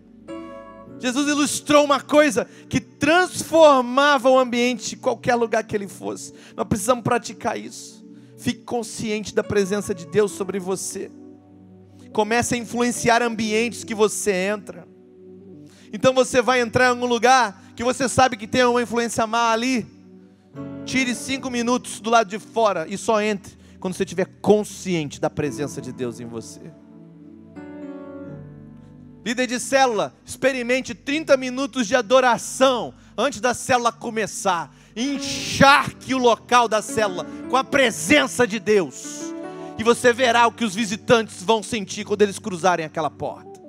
Jesus ilustrou uma coisa que transformava o ambiente, qualquer lugar que ele fosse. Nós precisamos praticar isso. Fique consciente da presença de Deus sobre você. Comece a influenciar ambientes que você entra. Então você vai entrar em algum lugar que você sabe que tem uma influência má ali. Tire cinco minutos do lado de fora e só entre quando você estiver consciente da presença de Deus em você. Líder de célula, experimente 30 minutos de adoração antes da célula começar. Encharque o local da célula com a presença de Deus. E você verá o que os visitantes vão sentir quando eles cruzarem aquela porta.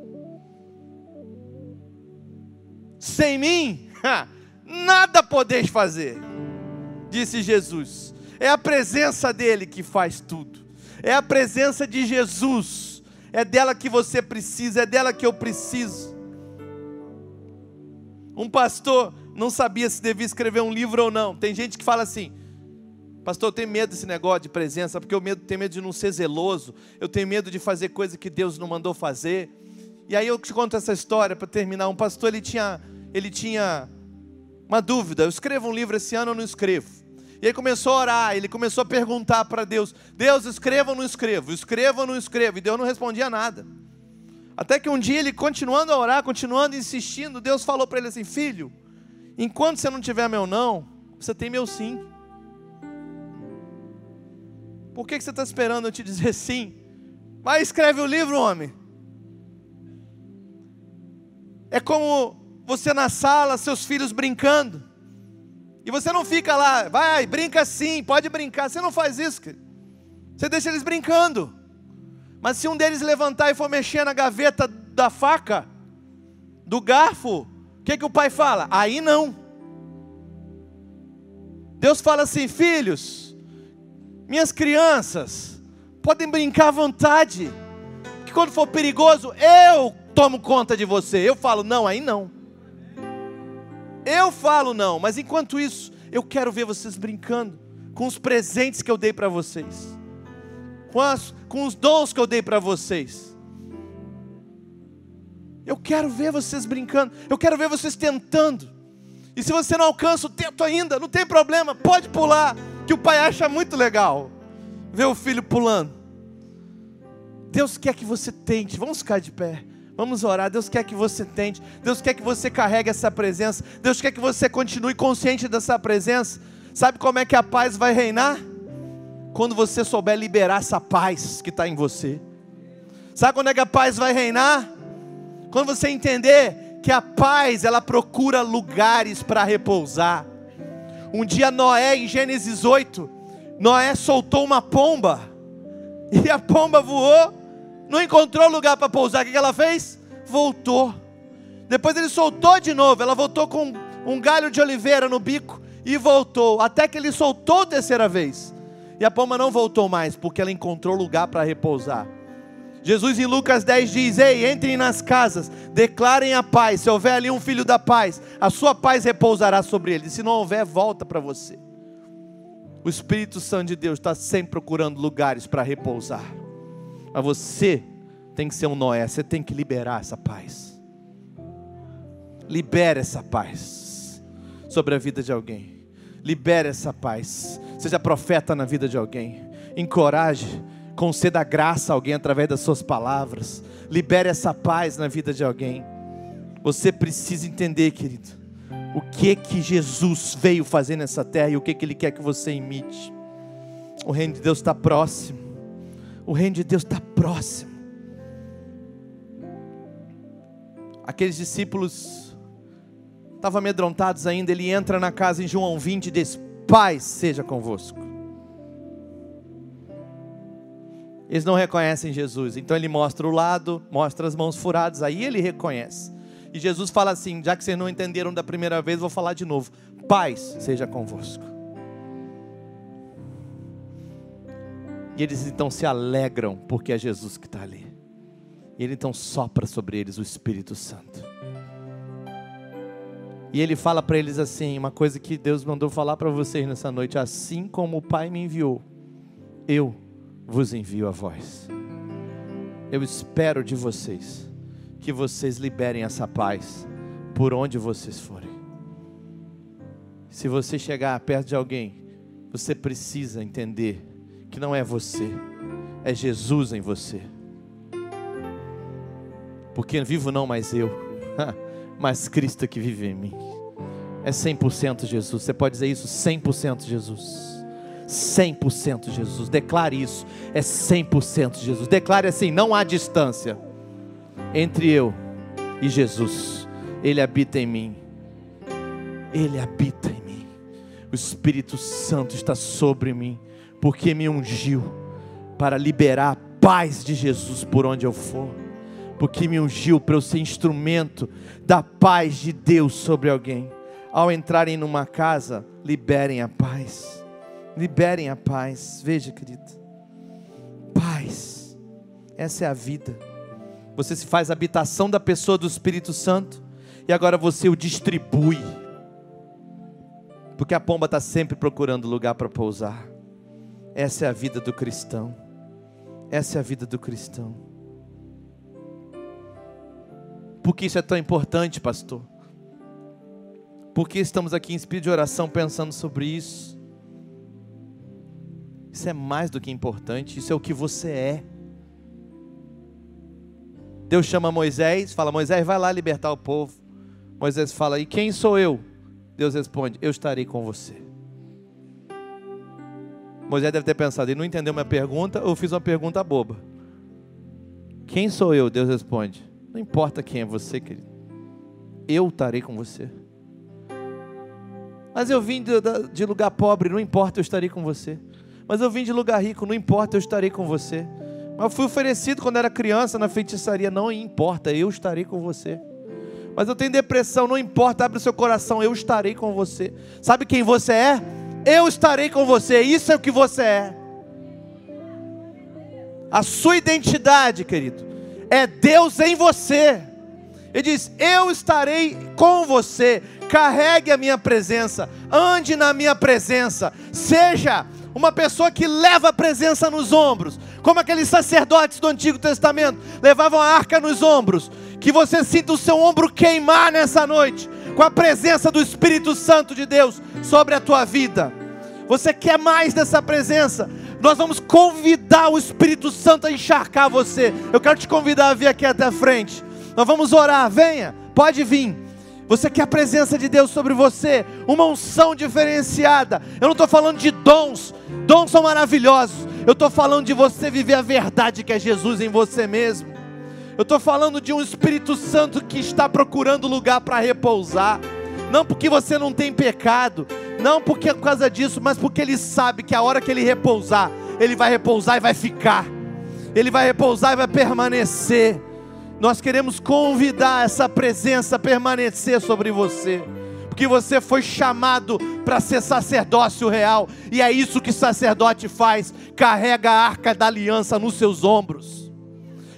Sem mim, nada podeis fazer, disse Jesus. É a presença dele que faz tudo. É a presença de Jesus é dela que você precisa, é dela que eu preciso. Um pastor não sabia se devia escrever um livro ou não. Tem gente que fala assim: Pastor, eu tenho medo desse negócio de presença, porque eu tenho medo de não ser zeloso, eu tenho medo de fazer coisa que Deus não mandou fazer. E aí eu te conto essa história para terminar. Um pastor ele tinha, ele tinha uma dúvida: eu escrevo um livro esse ano ou não escrevo? E ele começou a orar, ele começou a perguntar para Deus: Deus, escreva ou não escrevo? Escreva ou não escrevo? E Deus não respondia nada. Até que um dia ele, continuando a orar, continuando insistindo, Deus falou para ele assim: Filho, enquanto você não tiver meu não, você tem meu sim. Por que, que você está esperando eu te dizer sim? Vai, escreve o livro, homem. É como você na sala, seus filhos brincando. E você não fica lá, vai, brinca sim, pode brincar. Você não faz isso, querido. Você deixa eles brincando. Mas se um deles levantar e for mexer na gaveta da faca, do garfo, o que, que o pai fala? Aí não. Deus fala assim: filhos, minhas crianças, podem brincar à vontade, que quando for perigoso, eu tomo conta de você. Eu falo, não, aí não. Eu falo não, mas enquanto isso, eu quero ver vocês brincando com os presentes que eu dei para vocês, com, as, com os dons que eu dei para vocês. Eu quero ver vocês brincando, eu quero ver vocês tentando. E se você não alcança o teto ainda, não tem problema, pode pular, que o pai acha muito legal ver o filho pulando. Deus quer que você tente, vamos ficar de pé. Vamos orar. Deus quer que você tente. Deus quer que você carregue essa presença. Deus quer que você continue consciente dessa presença. Sabe como é que a paz vai reinar? Quando você souber liberar essa paz que está em você. Sabe quando é que a paz vai reinar? Quando você entender que a paz ela procura lugares para repousar. Um dia Noé, em Gênesis 8, Noé soltou uma pomba. E a pomba voou não encontrou lugar para pousar, o que ela fez? Voltou. Depois ele soltou de novo, ela voltou com um galho de oliveira no bico e voltou, até que ele soltou a terceira vez. E a pomba não voltou mais, porque ela encontrou lugar para repousar. Jesus em Lucas 10 diz: Ei, entrem nas casas, declarem a paz. Se houver ali um filho da paz, a sua paz repousará sobre ele. Se não houver, volta para você. O Espírito Santo de Deus está sempre procurando lugares para repousar. Mas você tem que ser um Noé, você tem que liberar essa paz. Libere essa paz sobre a vida de alguém. Libere essa paz. Seja profeta na vida de alguém. Encoraje, conceda graça a alguém através das suas palavras. Libere essa paz na vida de alguém. Você precisa entender, querido, o que que Jesus veio fazer nessa terra e o que que Ele quer que você imite. O reino de Deus está próximo. O reino de Deus está próximo. Aqueles discípulos estavam amedrontados ainda. Ele entra na casa em João 20 e diz: Paz seja convosco. Eles não reconhecem Jesus, então ele mostra o lado, mostra as mãos furadas, aí ele reconhece. E Jesus fala assim: já que vocês não entenderam da primeira vez, vou falar de novo. Paz seja convosco. E eles então se alegram, porque é Jesus que está ali. E ele então sopra sobre eles o Espírito Santo. E ele fala para eles assim: uma coisa que Deus mandou falar para vocês nessa noite: assim como o Pai me enviou, eu vos envio a vós. Eu espero de vocês que vocês liberem essa paz por onde vocês forem. Se você chegar perto de alguém, você precisa entender que não é você, é Jesus em você. Porque vivo não mais eu, mas Cristo que vive em mim. É 100% Jesus. Você pode dizer isso? 100% Jesus. 100% Jesus. Declare isso. É 100% Jesus. Declare assim: não há distância entre eu e Jesus. Ele habita em mim. Ele habita em mim. O Espírito Santo está sobre mim, porque me ungiu para liberar a paz de Jesus por onde eu for. Porque me ungiu para eu ser instrumento da paz de Deus sobre alguém. Ao entrarem numa casa, liberem a paz liberem a paz. Veja, querido, paz, essa é a vida. Você se faz habitação da pessoa do Espírito Santo e agora você o distribui, porque a pomba está sempre procurando lugar para pousar. Essa é a vida do cristão. Essa é a vida do cristão. Por que isso é tão importante, pastor? Porque estamos aqui em espírito de oração pensando sobre isso. Isso é mais do que importante, isso é o que você é. Deus chama Moisés, fala: Moisés, vai lá libertar o povo. Moisés fala: E quem sou eu? Deus responde: Eu estarei com você. Moisés deve ter pensado: Ele não entendeu minha pergunta, ou fiz uma pergunta boba. Quem sou eu? Deus responde: Não importa quem é você, querido. Eu estarei com você. Mas eu vim de, de lugar pobre, não importa, eu estarei com você. Mas eu vim de lugar rico, não importa, eu estarei com você. Mas eu fui oferecido quando era criança na feitiçaria, não importa, eu estarei com você. Mas eu tenho depressão, não importa, abre o seu coração, eu estarei com você. Sabe quem você é? Eu estarei com você, isso é o que você é. A sua identidade, querido, é Deus em você. Ele diz: Eu estarei com você, carregue a minha presença, ande na minha presença, seja uma pessoa que leva a presença nos ombros, como aqueles sacerdotes do Antigo Testamento levavam a arca nos ombros. Que você sinta o seu ombro queimar nessa noite, com a presença do Espírito Santo de Deus sobre a tua vida. Você quer mais dessa presença? Nós vamos convidar o Espírito Santo a encharcar você. Eu quero te convidar a vir aqui até a frente. Nós vamos orar, venha, pode vir. Você quer a presença de Deus sobre você, uma unção diferenciada. Eu não estou falando de dons, dons são maravilhosos. Eu estou falando de você viver a verdade que é Jesus em você mesmo. Eu estou falando de um Espírito Santo que está procurando lugar para repousar. Não porque você não tem pecado, não porque é por causa disso, mas porque Ele sabe que a hora que Ele repousar, Ele vai repousar e vai ficar. Ele vai repousar e vai permanecer. Nós queremos convidar essa presença a permanecer sobre você, porque você foi chamado para ser sacerdócio real, e é isso que sacerdote faz: carrega a arca da aliança nos seus ombros.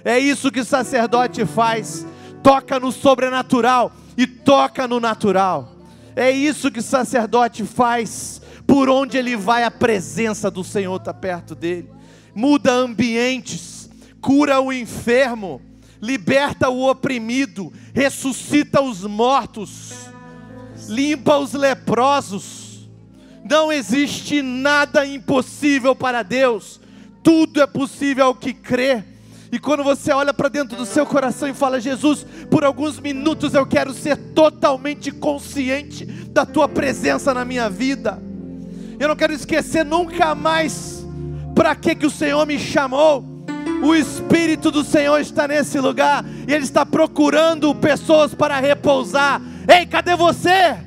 É isso que sacerdote faz: toca no sobrenatural e toca no natural. É isso que sacerdote faz. Por onde ele vai, a presença do Senhor está perto dele. Muda ambientes, cura o enfermo, liberta o oprimido, ressuscita os mortos, limpa os leprosos. Não existe nada impossível para Deus, tudo é possível ao que crê. E quando você olha para dentro do seu coração e fala: Jesus, por alguns minutos eu quero ser totalmente consciente da tua presença na minha vida. Eu não quero esquecer nunca mais para que que o Senhor me chamou. O Espírito do Senhor está nesse lugar e Ele está procurando pessoas para repousar. Ei, cadê você?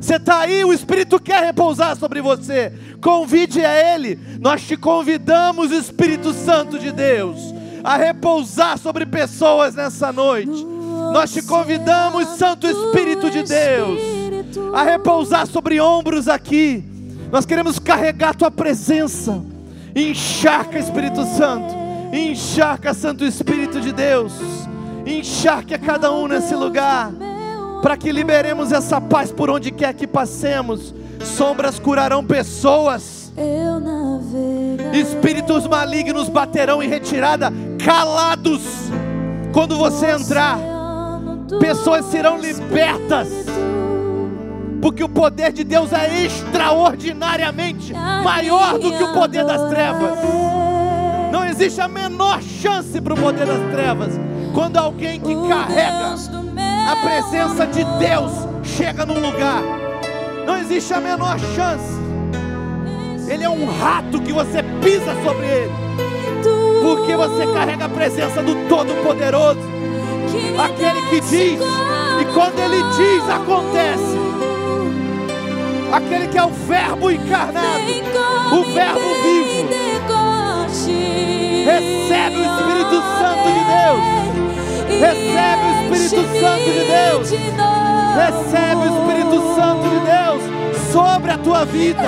Você está aí, o Espírito quer repousar sobre você. Convide a Ele. Nós te convidamos, Espírito Santo de Deus a repousar sobre pessoas nessa noite. Nós te convidamos, Santo Espírito de Deus, a repousar sobre ombros aqui. Nós queremos carregar tua presença. Encharca, Espírito Santo. Encharca, Santo Espírito de Deus. Encharque a cada um nesse lugar. Para que liberemos essa paz por onde quer que passemos. Sombras curarão pessoas. Espíritos malignos baterão em retirada calados quando você entrar. Pessoas serão libertas, porque o poder de Deus é extraordinariamente maior do que o poder das trevas. Não existe a menor chance para o poder das trevas. Quando alguém que carrega a presença de Deus chega num lugar, não existe a menor chance. Ele é um rato que você pisa sobre ele porque você carrega a presença do Todo-Poderoso, aquele que diz, e quando ele diz, acontece. Aquele que é o Verbo encarnado, o Verbo vivo. Recebe o Espírito Santo de Deus. Recebe o Espírito Santo de Deus. Recebe o Espírito Santo de Deus sobre a tua vida.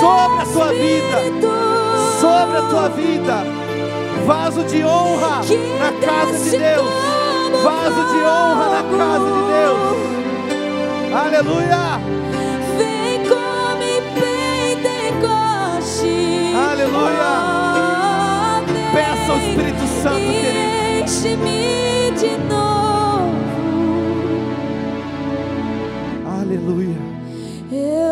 Sobre a tua vida sobre a tua vida. Vaso de honra na casa de Deus. Vaso de honra na casa de Deus. Aleluia. Vem come Pentecoste. Aleluia. Peça ao Espírito Santo, querido. Enche-me de novo. Aleluia. Eu.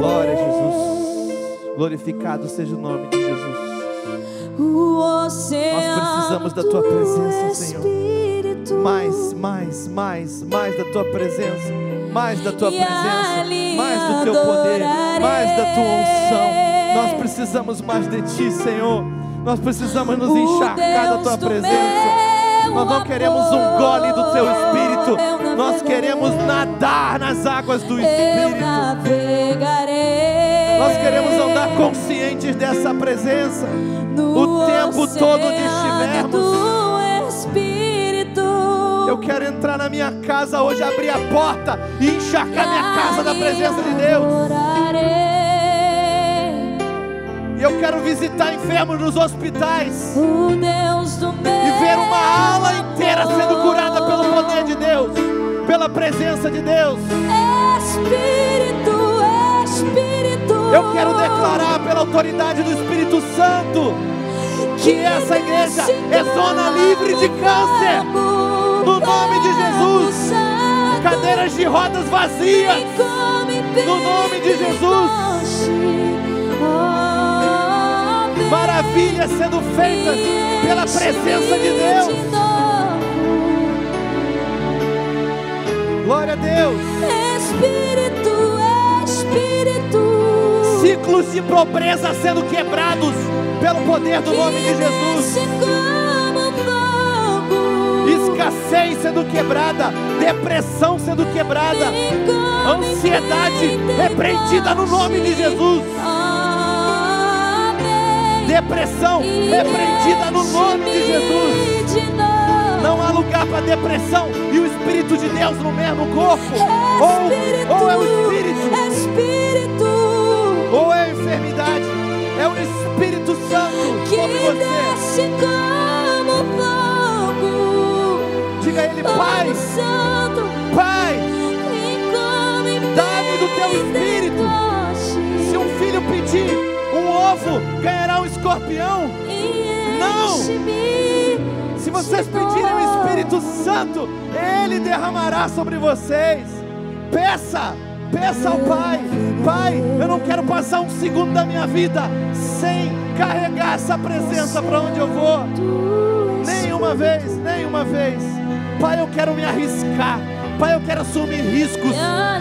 Glória a Jesus. Glorificado seja o nome de Jesus. Nós precisamos da tua presença, Senhor. Mais, mais, mais, mais da tua presença. Mais da tua presença. Mais do teu poder. Mais da tua unção. Nós precisamos mais de ti, Senhor. Nós precisamos nos encharcar da tua presença. Nós não queremos um gole do teu espírito. Nós queremos nadar nas águas do espírito. Nós queremos andar conscientes dessa presença o tempo todo onde estivermos. Eu quero entrar na minha casa hoje, abrir a porta e encharcar minha casa da presença de Deus. E eu quero visitar enfermos nos hospitais e ver uma ala inteira sendo curada pelo poder de Deus, pela presença de Deus. Espírito, Espírito. Eu quero declarar pela autoridade do Espírito Santo que essa igreja é zona livre de câncer. No nome de Jesus. Cadeiras de rodas vazias. No nome de Jesus. Maravilhas sendo feitas pela presença de Deus. Glória a Deus. Espírito, Espírito. Ciclos de pobreza sendo quebrados pelo poder do nome de Jesus. Escassez sendo quebrada, depressão sendo quebrada, ansiedade repreendida no nome de Jesus. Depressão repreendida no nome de Jesus. Não há lugar para depressão e o Espírito de Deus no mesmo corpo. Ou, ou é o Espírito, ou é a enfermidade. É o Espírito Santo sobre você. Diga a Ele, Pai, Pai, dá-me do teu espírito. Se um filho pedir um ovo, ganhará um escorpião. Não! Se vocês pedirem o Espírito Santo, Ele derramará sobre vocês. Peça, peça ao Pai: Pai, eu não quero passar um segundo da minha vida sem carregar essa presença para onde eu vou. Nenhuma vez, nenhuma vez. Pai, eu quero me arriscar. Pai, eu quero assumir riscos.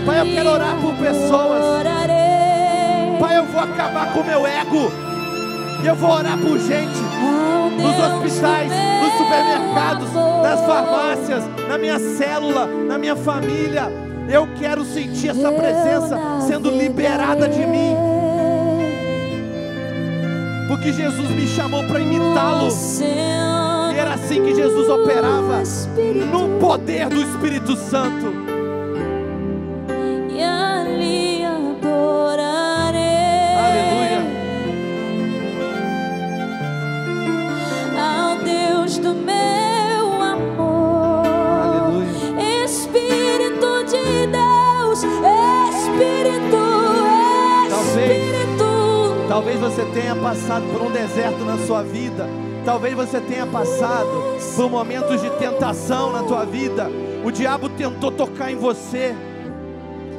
Pai, eu quero orar por pessoas. Eu vou acabar com o meu ego. E eu vou orar por gente nos hospitais, nos supermercados, nas farmácias, na minha célula, na minha família. Eu quero sentir essa presença sendo liberada de mim. Porque Jesus me chamou para imitá-lo. E era assim que Jesus operava no poder do Espírito Santo. Talvez você tenha passado por um deserto na sua vida. Talvez você tenha passado por momentos de tentação na tua vida. O diabo tentou tocar em você.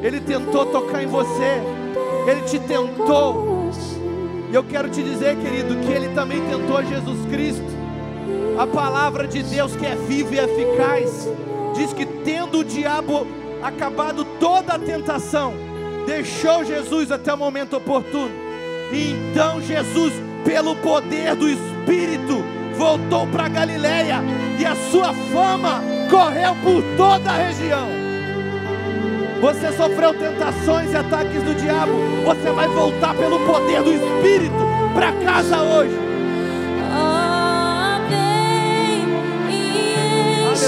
Ele tentou tocar em você. Ele te tentou. E eu quero te dizer, querido, que ele também tentou Jesus Cristo. A palavra de Deus que é viva e eficaz diz que tendo o diabo acabado toda a tentação, deixou Jesus até o momento oportuno. E então Jesus, pelo poder do Espírito, voltou para Galiléia e a sua fama correu por toda a região. Você sofreu tentações e ataques do diabo, você vai voltar pelo poder do Espírito para casa hoje.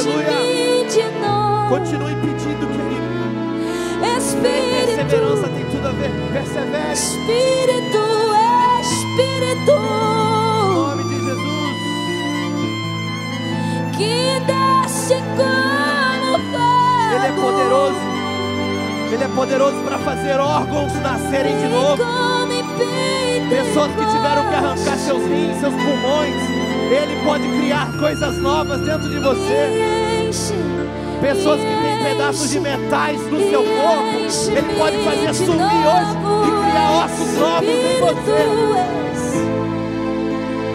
Vem novo. Continue pedindo, querido. Espírito, Perseverança tem tudo a ver. Persevere. Espírito, Espírito, Em nome de Jesus. que desce como fogo. Ele é poderoso. Ele é poderoso para fazer órgãos nascerem de novo. Pessoas que tiveram que arrancar seus rins, seus pulmões. Ele pode criar coisas novas dentro de você. Pessoas que têm pedaços de metais no seu corpo. Ele pode fazer sumir hoje e criar ossos novos em você.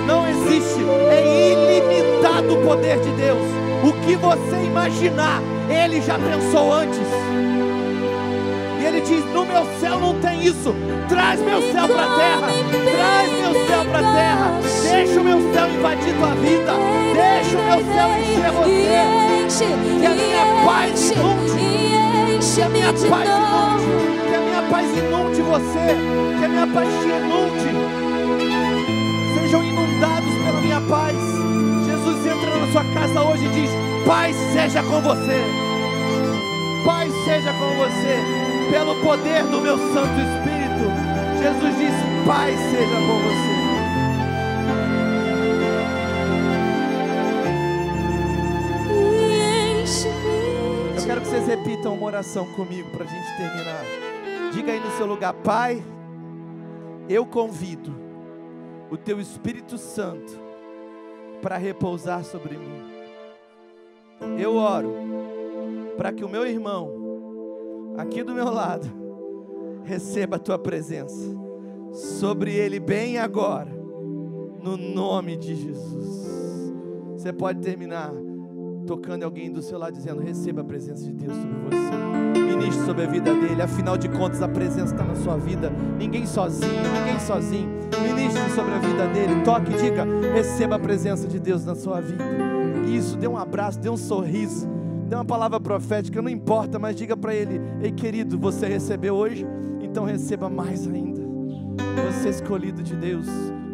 Não existe, é ilimitado o poder de Deus. O que você imaginar, Ele já pensou antes. E Ele diz: No meu céu não tem isso. Traz meu céu para a terra. Traz meu céu para a terra. Deixa o meu céu invadir tua vida. Deixa o meu céu encher você. Enche, Que a minha paz inunde. Que a minha paz inunde. Que a minha paz inunde você. Que a minha paz te inunde. Sejam inundados pela minha paz. Jesus entra na sua casa hoje e diz: Paz seja com você. Paz seja com você. Pelo poder do meu Santo Espírito. Jesus diz: Paz seja com você. Vocês repitam uma oração comigo para a gente terminar. Diga aí no seu lugar, Pai, eu convido o Teu Espírito Santo para repousar sobre mim. Eu oro para que o meu irmão, aqui do meu lado, receba a Tua presença sobre ele bem agora, no nome de Jesus. Você pode terminar tocando alguém do seu lado, dizendo: Receba a presença de Deus sobre você. Ministre sobre a vida dele. Afinal de contas, a presença está na sua vida. Ninguém sozinho, ninguém sozinho. Ministre sobre a vida dele. Toque e diga: Receba a presença de Deus na sua vida. Isso, dê um abraço, dê um sorriso. Dê uma palavra profética, não importa, mas diga para ele: Ei, querido, você recebeu hoje? Então receba mais ainda. Você é escolhido de Deus,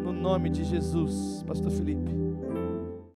no nome de Jesus. Pastor Felipe.